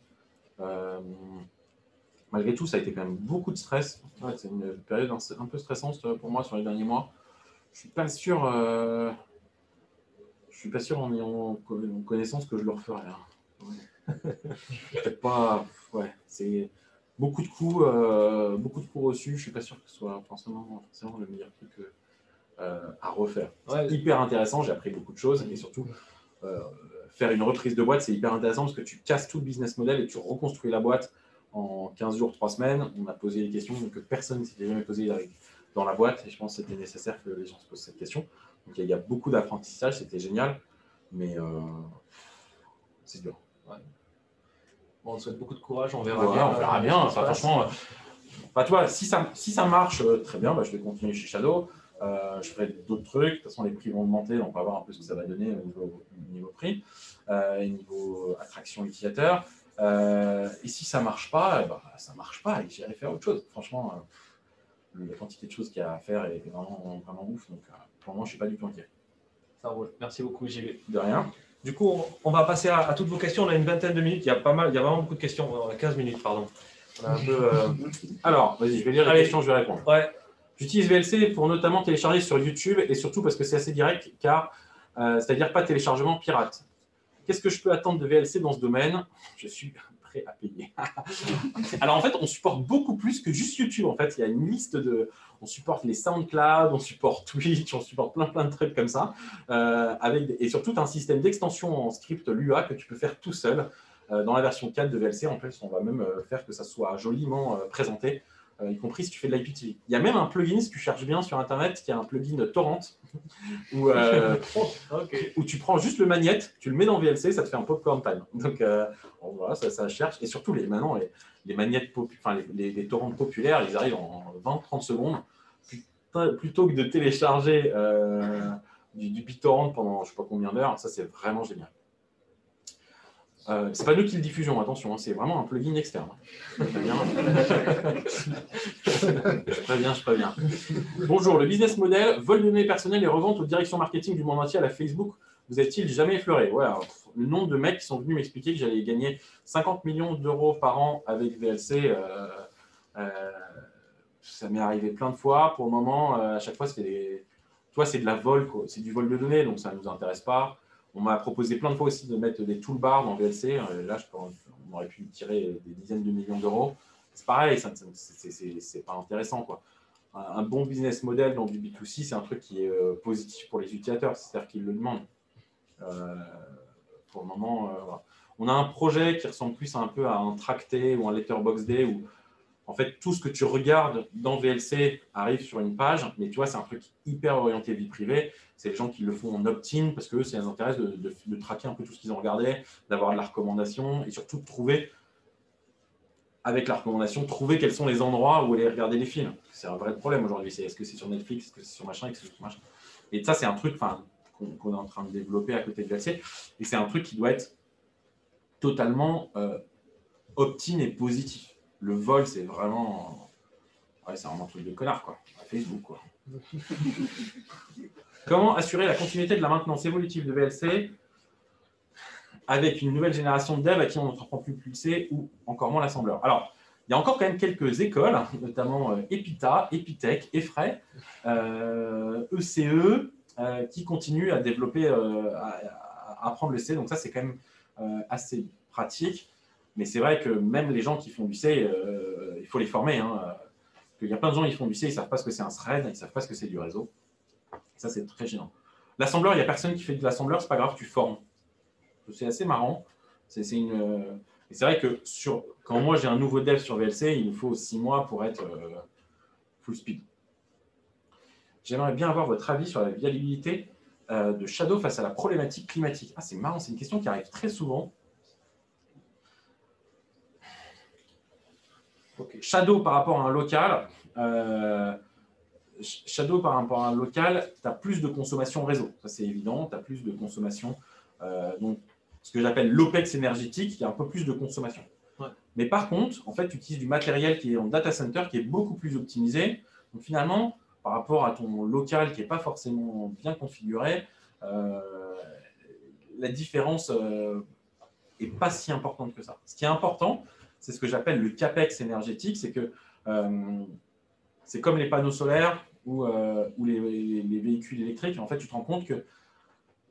malgré tout, ça a été quand même beaucoup de stress. c'est une période un peu stressante pour moi sur les derniers mois. Je suis pas sûr. Je suis pas sûr en ayant connaissance que je le referai. Hein. Pas. Ouais, c'est beaucoup de coups, euh, beaucoup de coups reçus. Je suis pas sûr que ce soit forcément, le meilleur truc euh, à refaire. C'est hyper intéressant. J'ai appris beaucoup de choses et surtout. faire une reprise de boîte, c'est hyper intéressant parce que tu casses tout le business model et tu reconstruis la boîte en 15 jours, 3 semaines. On a posé des questions que personne ne s'était jamais posé dans la boîte et je pense que c'était nécessaire que les gens se posent cette question. Donc il y a beaucoup d'apprentissage, c'était génial, mais euh, c'est dur. On souhaite beaucoup de courage, on verra bien. On verra bien. franchement, bah, toi, si ça, si ça marche, euh, très bien, bah, je vais continuer chez Shadow. Euh, je ferai d'autres trucs. De toute façon, les prix vont augmenter, donc on va voir un peu ce que ça va donner au niveau, niveau prix et niveau attraction utilisateur. et si ça marche pas, eh ben, ça marche pas et j'irai faire autre chose. Franchement, la quantité de choses qu'il y a à faire est vraiment, vraiment ouf. Donc, euh, pour moi, je ne suis pas du tout inquiet. Ça roule. Merci beaucoup, JB. De rien. Du coup, on va passer à, toutes vos questions. On a une vingtaine de minutes. Il y a pas mal, il y a vraiment beaucoup de questions. On a 15 minutes, pardon. Euh, Alors, vas-y, je vais lire les questions, je vais répondre. Ouais. J'utilise VLC pour notamment télécharger sur YouTube et surtout parce que c'est assez direct, car euh, c'est-à-dire pas téléchargement pirate. Qu'est-ce que je peux attendre de VLC dans ce domaine? Je suis à payer. Alors en fait, on supporte beaucoup plus que juste YouTube. En fait, il y a une liste de. On supporte les SoundCloud, on supporte Twitch, on supporte plein plein de trucs comme ça. Euh, avec, et surtout, un système d'extension en script Lua que tu peux faire tout seul. Euh, dans la version 4 de VLC, en plus, on va même euh, faire que ça soit joliment présenté y compris si tu fais de l'IPTV. Il y a même un plugin, si tu cherches bien sur Internet, qui est un plugin torrent, où, euh, où tu prends juste le magnète, tu le mets dans VLC, ça te fait un popcorn time. Donc euh, voilà, ça, ça, cherche. Et surtout, les, maintenant, les, les enfin, les, les, torrents populaires, ils arrivent en 20-30 secondes. Plutôt que de télécharger du, du BitTorrent pendant je ne sais pas combien d'heures, ça c'est vraiment génial. Euh, c'est pas nous qui le diffusions, attention, hein, c'est vraiment un plugin externe. Je préviens, je préviens. Bonjour, le business model, vol de données personnelles et revente aux directions marketing du monde entier à la Facebook, vous est-il jamais effleuré? Ouais, Le nombre de mecs qui sont venus m'expliquer que j'allais gagner 50 millions d'euros par an avec VLC, euh, euh, ça m'est arrivé plein de fois. Pour le moment, à chaque fois, c'est des... Toi, c'est de la vol, c'est du vol de données, donc ça ne nous intéresse pas. On m'a proposé plein de fois aussi de mettre des toolbars dans VLC. Euh, là, je on aurait pu tirer des dizaines de millions d'euros. C'est pareil, c'est pas intéressant. Quoi. Un bon business model dans du B2C, c'est un truc qui est euh, positif pour les utilisateurs, c'est-à-dire qu'ils le demandent. Euh, pour le moment, on a un projet qui ressemble plus un peu à un Tracté ou un Letterbox Day en fait, tout ce que tu regardes dans VLC arrive sur une page, mais tu vois, c'est un truc hyper orienté vie privée. C'est les gens qui le font en opt-in parce que ça les intéresse de, traquer un peu tout ce qu'ils ont regardé, d'avoir de la recommandation et surtout de trouver, avec la recommandation, trouver quels sont les endroits où aller regarder les films. C'est un vrai problème aujourd'hui. Est-ce que c'est sur Netflix, est-ce que c'est sur machin, est-ce que c'est sur machin. Et ça, c'est un truc qu'on est en train de développer à côté de VLC. Et c'est un truc qui doit être totalement euh, opt-in et positif le vol, c'est vraiment. Ouais, c'est vraiment un truc de connard, quoi. Facebook, quoi. Comment assurer la continuité de la maintenance évolutive de VLC avec une nouvelle génération de devs à qui on ne prend plus pulser ou encore moins l'assembleur? Alors, Il y a encore quand même quelques écoles, notamment euh, Epita, Epitech, Efray, euh, ECE, euh, qui continuent à développer, euh, à, à apprendre le C. Donc ça, c'est quand même assez pratique. Mais c'est vrai que même les gens qui font du C, euh, il faut les former. Hein, qu'il y a plein de gens qui font du C, ils ne savent pas ce que c'est un thread, ils ne savent pas ce que c'est du réseau. Ça, c'est très gênant. L'assembleur, il n'y a personne qui fait de l'assembleur, c'est pas grave, tu formes. C'est assez marrant. C'est c'est euh, vrai que quand moi j'ai un nouveau dev sur VLC, il me faut six mois pour être euh, full speed. J'aimerais bien avoir votre avis sur la viabilité de Shadow face à la problématique climatique. Ah, c'est marrant, c'est une question qui arrive très souvent. Shadow par rapport à un local. euh, Sh- Shadow par rapport à un local, tu as plus de consommation réseau. Ça, c'est évident. Tu as plus de consommation. euh, donc, ce que j'appelle l'OPEX énergétique, il y a un peu plus de consommation. Ouais. Mais par contre, en fait, tu utilises du matériel qui est en data center qui est beaucoup plus optimisé. Donc, finalement, par rapport à ton local qui n'est pas forcément bien configuré, euh, la différence n'est pas si importante que ça. Ce qui est important, c'est ce que j'appelle le CAPEX énergétique, c'est que euh, c'est comme les panneaux solaires ou, euh, les, les- les véhicules électriques. En fait, tu te rends compte que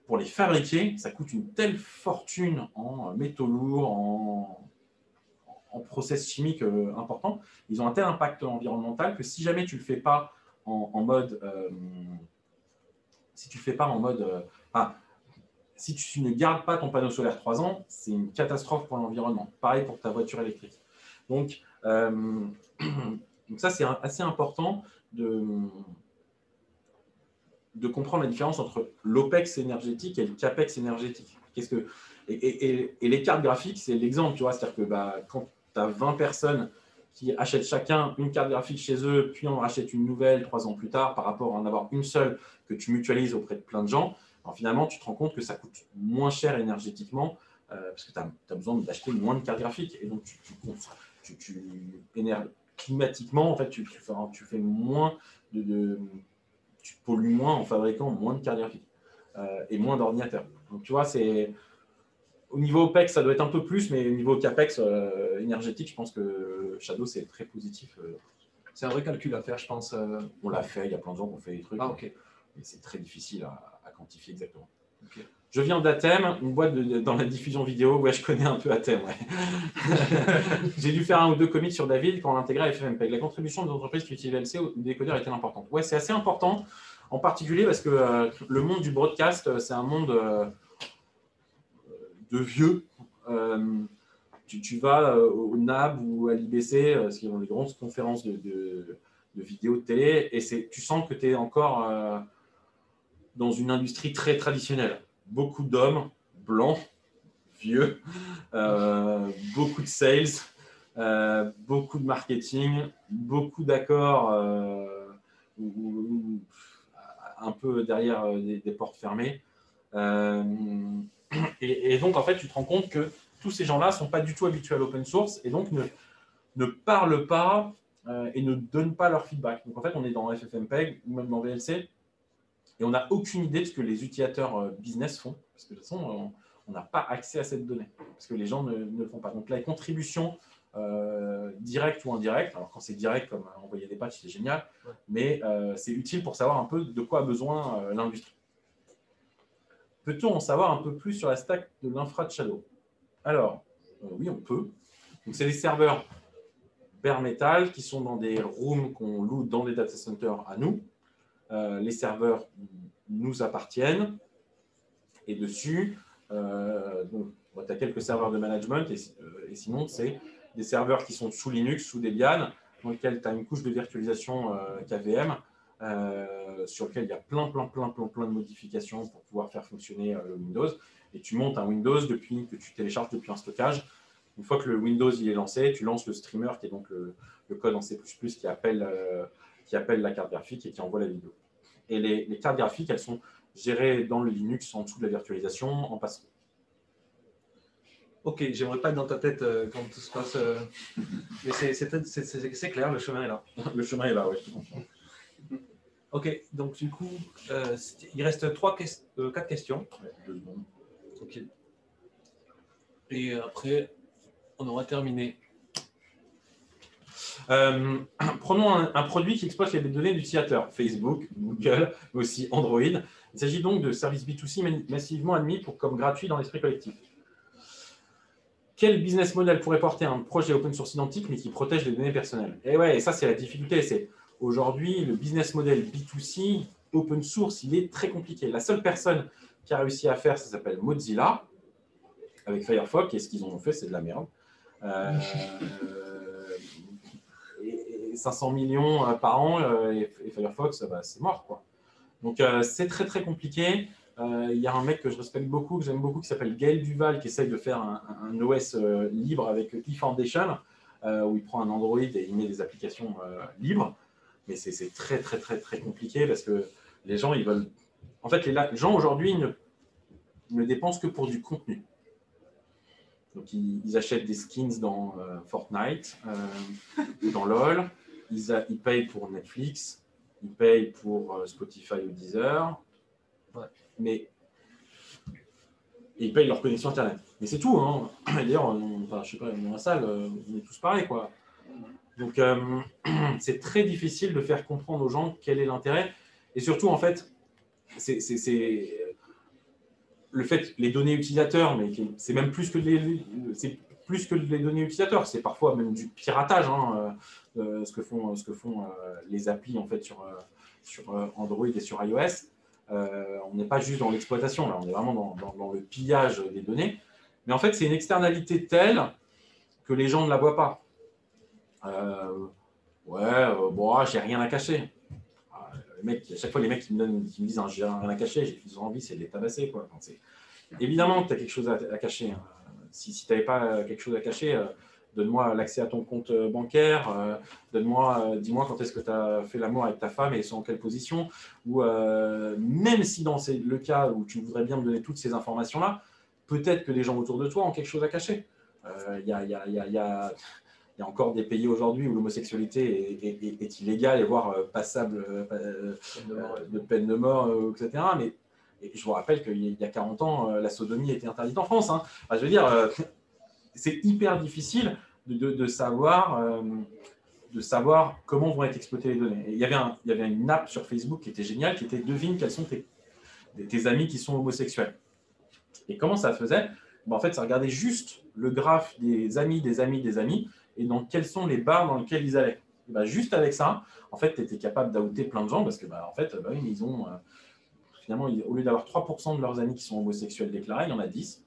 pour les fabriquer, ça coûte une telle fortune en métaux lourds, en, process chimiques euh, importants. Ils ont un tel impact environnemental que si jamais tu ne le fais pas en, mode. euh, si tu le fais pas en mode. Si tu ne gardes pas ton panneau solaire 3 ans, c'est une catastrophe pour l'environnement. Pareil pour ta voiture électrique. Donc, euh, ça, c'est assez important de, comprendre la différence entre l'OPEX énergétique et le CAPEX énergétique. Que, et, les cartes graphiques, c'est l'exemple, tu vois, c'est-à-dire que bah, quand tu as 20 personnes qui achètent chacun une carte graphique chez eux, puis on rachète une nouvelle trois ans plus tard, par rapport à en avoir une seule que tu mutualises auprès de plein de gens, alors finalement, tu te rends compte que ça coûte moins cher énergétiquement euh, parce que tu as, besoin d'acheter moins de cartes graphiques. Et donc, tu, tu, tu, tu énerves climatiquement, en fait, tu, fais, tu fais moins de, de- Tu pollues moins en fabriquant moins de cartes graphiques euh, et moins d'ordinateurs. Donc, tu vois, c'est. Au niveau OPEX, ça doit être un peu plus, mais au niveau CAPEX euh, énergétique, je pense que Shadow, c'est très positif. C'est un vrai calcul à faire, je pense. On l'a fait, il y a plein de gens qui ont fait des trucs. Ah, ok. Mais c'est très difficile à quantifier exactement. Je viens d'Athème, une boîte de- de- dans la diffusion vidéo. Ouais, je connais un peu. Ouais. J'ai dû faire un ou deux commits sur David quand on l'intégrait à FFmpeg. La contribution des entreprises qui utilisent VLC au décodeur était importante. Ouais, c'est assez important, en particulier parce que euh, le monde du broadcast, euh, c'est un monde euh, de vieux. Euh, tu, tu vas au NAB ou à l'IBC, parce qu'ils ont des grandes conférences de, de, de vidéos de télé, et tu sens que tu es encore dans une industrie très traditionnelle. Beaucoup d'hommes blancs, vieux, euh, beaucoup de sales, euh, beaucoup de marketing, beaucoup d'accords euh, un peu derrière des, portes fermées. Et, donc, en fait, tu te rends compte que tous ces gens-là ne sont pas du tout habitués à l'open source et donc ne, ne parlent pas et ne donnent pas leur feedback. Donc, en fait, on est dans FFmpeg ou même dans VLC et on n'a aucune idée de ce que les utilisateurs euh, business font parce que de toute façon, on- n'a pas accès à cette donnée parce que les gens ne, ne le font pas. Donc, la contribution euh, directe ou indirecte, alors quand c'est direct, comme envoyer des patchs, c'est génial, Ouais. mais euh, c'est utile pour savoir un peu de quoi a besoin euh, l'industrie. Peut-on en savoir un peu plus sur la stack de l'infra de Shadow? Alors, oui, on peut. Donc, c'est des serveurs bare metal qui sont dans des rooms qu'on loue dans des data centers à nous. Euh, les serveurs nous appartiennent. Et dessus, euh, donc, tu as quelques serveurs de management. Et, euh, et sinon, c'est des serveurs qui sont sous Linux, sous Debian, dans lesquels tu as une couche de virtualisation KVM sur lequel il y a plein, plein, plein, plein, plein de modifications pour pouvoir faire fonctionner le Windows. Et tu montes un Windows depuis que tu télécharges depuis un stockage. Une fois que le Windows il est lancé, tu lances le streamer qui est donc le, code en C++ qui appelle, qui appelle la carte graphique et qui envoie la vidéo. Et les, les cartes graphiques, elles sont gérées dans le Linux en dessous de la virtualisation en passant. Ok, j'aimerais pas être dans ta tête euh, quand tout se passe. euh, Mais c'est- c'est c'est- c'est- c'est clair, le chemin est là. Le chemin est là, oui. je te comprends. Ok, donc du coup, euh, c'était- il reste trois ques- euh, quatre questions. Ouais, deux secondes. Ok. Et après, on aura terminé. Euh, prenons un, produit qui exploite les données d'utilisateurs, Facebook, Google, mais aussi Android. Il s'agit donc de services B2C massivement admis comme gratuits dans l'esprit collectif. Quel business model pourrait porter un projet open source identique mais qui protège les données personnelles? Et ouais, et ça c'est la difficulté. C'est aujourd'hui le business model B2C open source, il est très compliqué. La seule personne qui a réussi à faire, ça s'appelle Mozilla avec Firefox. Et ce qu'ils ont fait, c'est de la merde. Euh, 500 millions euh, par an euh, et, Firefox, bah, c'est mort. Quoi. Donc euh, c'est très très compliqué. Il y a un mec que je respecte beaucoup, que j'aime beaucoup, qui s'appelle Gaël Duval, qui essaye de faire un, OS libre avec eFoundation, où il prend un Android et il met des applications libres. Mais c'est très très très très compliqué parce que les gens, ils veulent. En fait, les, gens aujourd'hui ne, ne dépensent que pour du contenu. Donc, ils, achètent des skins dans Fortnite ou dans LoL ils, payent pour Netflix, ils payent pour euh, Spotify ou Deezer, mais ils payent leur connexion Internet. Mais c'est tout. Hein. D'ailleurs, enfin, je sais pas, dans la salle, euh, on est tous pareils. Quoi. Donc, euh, c'est très difficile de faire comprendre aux gens quel est l'intérêt. Et surtout, en fait, c'est le fait, les données utilisateurs, mais c'est même plus que les, plus que les données utilisateurs, c'est parfois même du piratage. Hein. Euh, ce que font, font euh, les applis en fait sur, euh, Android et sur iOS. on n'est pas juste dans l'exploitation, là, on est vraiment dans, le pillage des données. Mais en fait, c'est une externalité telle que les gens ne la voient pas. ouais, bon, ah, j'ai rien à cacher. Ah, à chaque fois, les mecs qui me, donnent, qui me disent hein, j'ai rien à cacher, j'ai envie, c'est de les tabasser. Quoi. évidemment que tu as quelque chose à, cacher. Hein. Si, si tu n'avais pas quelque chose à cacher, donne-moi l'accès à ton compte euh, bancaire, euh, donne-moi, euh, dis-moi quand est-ce que tu as fait l'amour avec ta femme et sont en quelle position. Ou même si dans le cas où tu voudrais bien me donner toutes ces informations-là, peut-être que les gens autour de toi ont quelque chose à cacher. Il y a, y, a, y, a, y, a, encore des pays aujourd'hui où l'homosexualité est, illégale et voire passable de peine de mort, etc. Mais je vous rappelle qu'il y a 40 ans, la sodomie était interdite en France. Hein. je veux dire, c'est hyper difficile de, savoir, euh, de savoir comment vont être exploitées les données. il, y avait il y avait une app sur Facebook qui était géniale, qui était devine quels sont tes, tes amis qui sont homosexuels. Et comment ça faisait? Ben, En fait, ça regardait juste le graphe des amis, des amis, des amis, et dans quels sont les bars dans lesquels ils allaient. Ben, juste avec ça, en fait, tu étais capable d'outer plein de gens parce que, ben, en fait, ben, ils ont, euh, finalement, au lieu d'avoir 3% de leurs amis qui sont homosexuels déclarés, il y en a 10.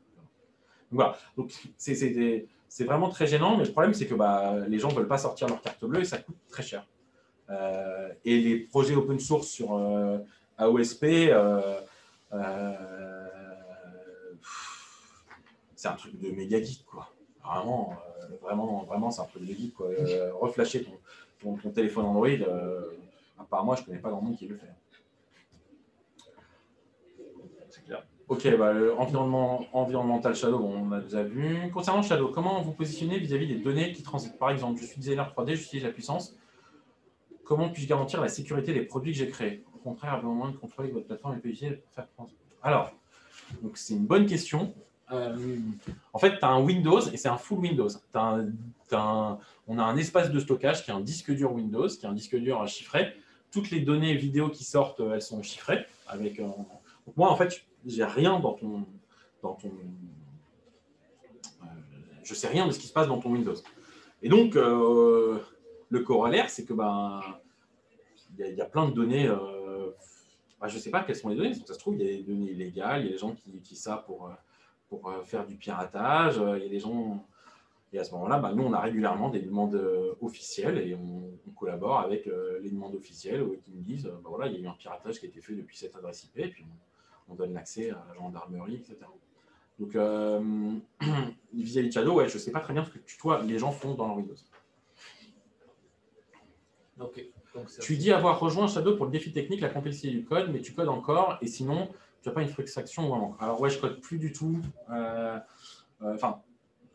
voilà. Donc, c'est vraiment très gênant, mais le problème, c'est que bah, les gens ne veulent pas sortir leur carte bleue et ça coûte très cher. Euh, et les projets open source sur euh, AOSP, euh, c'est un truc de méga geek, quoi. Vraiment, vraiment, vraiment, c'est un truc de geek, quoi. reflasher ton, ton, téléphone Android, à part moi, je ne connais pas grand monde qui le fait. Ok, bah, environnement, environnemental Shadow, on a déjà vu. Concernant Shadow, comment vous positionnez vis-à-vis des données qui transitent? Par exemple, je suis designer 3D, j'utilise la puissance. Comment puis-je garantir la sécurité des produits que j'ai créés? Au contraire, avez moins de contrôler que votre plateforme est utiliser pour faire Alors, c'est une bonne question. Euh, en fait, tu as un Windows et c'est un full Windows. on a un espace de stockage qui est un disque dur Windows, qui est un disque dur chiffré. Toutes les données vidéo qui sortent, elles sont chiffrées. Avec, moi, en fait, j'ai rien dans ton, dans ton euh, je sais rien de ce qui se passe dans ton Windows. Et donc, euh, le corollaire, c'est que ben, il y, a plein de données. Euh, bah, je ne sais pas quelles sont les données. Ça se trouve, il y a des données illégales. Il y a des gens qui utilisent ça pour, pour faire du piratage. Il y a des gens. Et à ce moment-là, ben, nous, on a régulièrement des demandes officielles et on, collabore avec les demandes officielles qui nous disent ben, voilà, il y a eu un piratage qui a été fait depuis cette adresse IP. Puis donne l'accès à la gendarmerie, etc. Donc, vis-à-vis de Shadow, ouais, je ne sais pas très bien ce que toi, les gens font dans leur Windows. tu dis avoir rejoint Shadow pour le défi technique, la complexité du code, mais tu codes encore, et sinon, tu n'as pas une frustration vraiment. Alors, ouais, je code plus du tout. Euh, euh, enfin,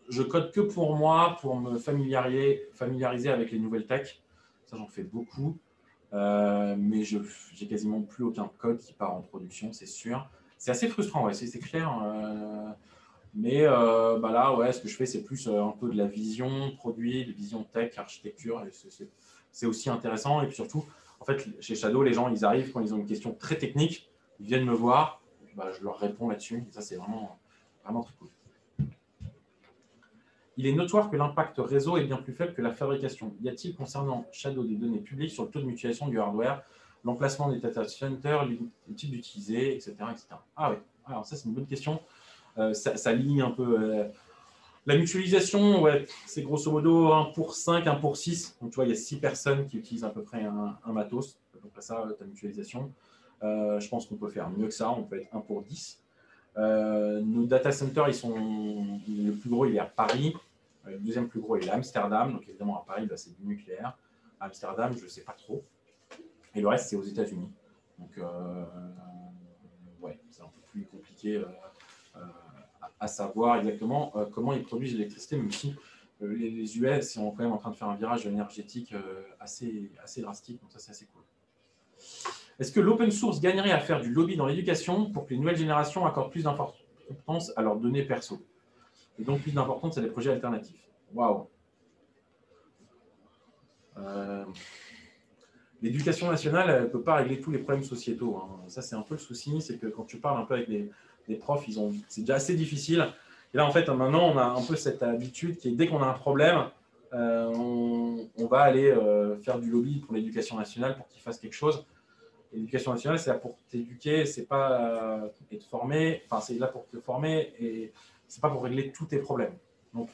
je code que pour moi, pour me familiariser, familiariser avec les nouvelles tech. Ça, j'en fais beaucoup. Euh, mais je j'ai quasiment plus aucun code qui part en production, c'est sûr. C'est assez frustrant, c'est clair. Euh, Mais euh, bah là, ouais, ce que je fais, c'est plus un peu de la vision produit, de vision tech, architecture. C'est aussi intéressant. Et puis surtout, en fait, chez Shadow, les gens, ils arrivent quand ils ont une question très technique, ils viennent me voir, bah, je leur réponds là-dessus. Ça, c'est vraiment, vraiment très cool. Il est notoire que l'impact réseau est bien plus faible que la fabrication. Y a-t-il concernant Shadow des données publiques sur le taux de mutualisation du hardware, l'emplacement des data centers, les types d'utiliser, etc., etc. Ah oui, alors ça c'est une bonne question. Euh, ça, ligne un peu. Euh, la mutualisation, ouais, c'est grosso modo 1 pour 5, 1 pour 6. Donc tu vois, il y a 6 personnes qui utilisent à peu près un, matos. À peu près ça, ta mutualisation. Euh, je pense qu'on peut faire mieux que ça. On peut être 1 pour 10. nos data centers, ils sont, le plus gros, il est à Paris. Le deuxième plus gros, est à Amsterdam. Donc évidemment, à Paris, bah, c'est du nucléaire. À Amsterdam, je ne sais pas trop. Et le reste, c'est aux États-Unis. Donc, ouais, c'est un peu plus compliqué à savoir exactement euh, comment ils produisent l'électricité, même si euh, les, US sont quand même en train de faire un virage énergétique euh, assez, assez drastique, donc ça c'est assez cool. Est-ce que l'open source gagnerait à faire du lobby dans l'éducation pour que les nouvelles générations accordent plus d'importance à leurs données perso? Et donc plus d'importance à des projets alternatifs Waouh L'éducation nationale ne peut pas régler tous les problèmes sociétaux. Hein. Ça, c'est un peu le souci, c'est que quand tu parles un peu avec des, les profs, c'est déjà assez difficile. Et là, en fait, maintenant, on a un peu cette habitude qui est dès qu'on a un problème, euh, on, va aller euh, faire du lobby pour l'éducation nationale pour qu'ils fassent quelque chose. L'éducation nationale, c'est là pour t'éduquer, c'est pas euh, et te. Enfin, c'est là pour te former et c'est pas pour régler tous tes problèmes. Donc,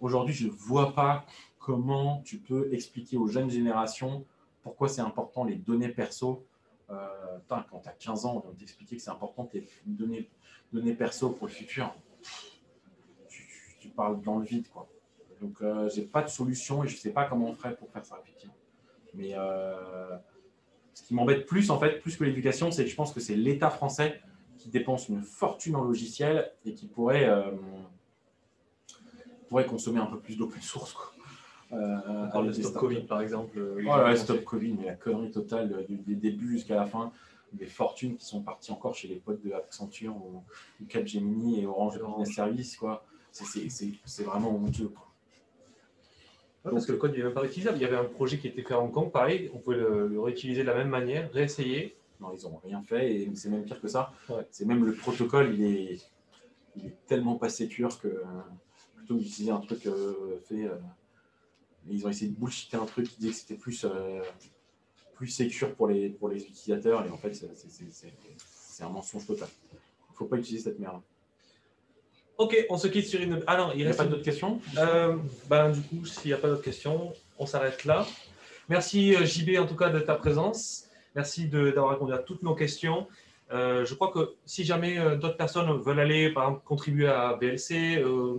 aujourd'hui, je ne vois pas comment tu peux expliquer aux jeunes générations pourquoi c'est important les données perso euh, quand tu as 15 ans, on va t'expliquer que c'est important tes données, données perso pour le futur. Tu, parles dans le vide. Quoi. Donc, euh, j'ai pas de solution et je sais pas comment on ferait pour faire ça, effectivement. Mais euh, ce qui m'embête plus, en fait, plus que l'éducation, c'est que je pense que c'est l'État français qui dépense une fortune en logiciel et qui pourrait, euh, consommer un peu plus d'open source. Quoi. Euh, on parle de Stop Covid, par exemple. Euh, ouais, Stop Covid, mais la connerie totale du, début jusqu'à la fin. Des fortunes qui sont parties encore chez les potes de Accenture ou, Capgemini et Orange Business Service. Quoi. C'est, vraiment honteux. parce que le code n'est même pas réutilisable. Il y avait un projet qui était fait en Hong Kong, pareil, on pouvait le, réutiliser de la même manière, réessayer. Non, ils n'ont rien fait et c'est même pire que ça. C'est même le protocole, il est, il est tellement pas sécure que plutôt d'utiliser un truc euh, fait ils ont essayé de bullshiter un truc qui disait que c'était plus, euh, plus sécure pour les, pour les utilisateurs. Et en fait, c'est un mensonge total. Il ne faut pas utiliser cette merde. Ok, on se quitte sur une. Ah non, il n'y a pas d'autres questions? Euh, ben, Du coup, s'il n'y a pas d'autres questions, on s'arrête là. Merci euh, JB en tout cas de ta présence. Merci d'avoir répondu à toutes nos questions. Euh, je crois que si jamais euh, d'autres personnes veulent aller, par exemple, contribuer à VLC, euh,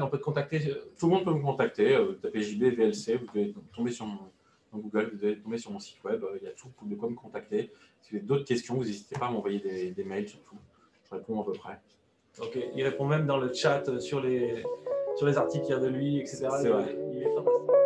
on peut te contacter. Tout le monde peut me contacter. tapez JB VLC, vous pouvez tomber sur mon, Google, vous pouvez tomber sur mon site web. Il y a tout de quoi me contacter. Si vous avez d'autres questions, vous n'hésitez pas à m'envoyer des, mails surtout. Je réponds à peu près. Ok, il répond même dans le chat sur les, sur les articles qu'il y a de lui, etc. C'est vrai. Il est fantastique.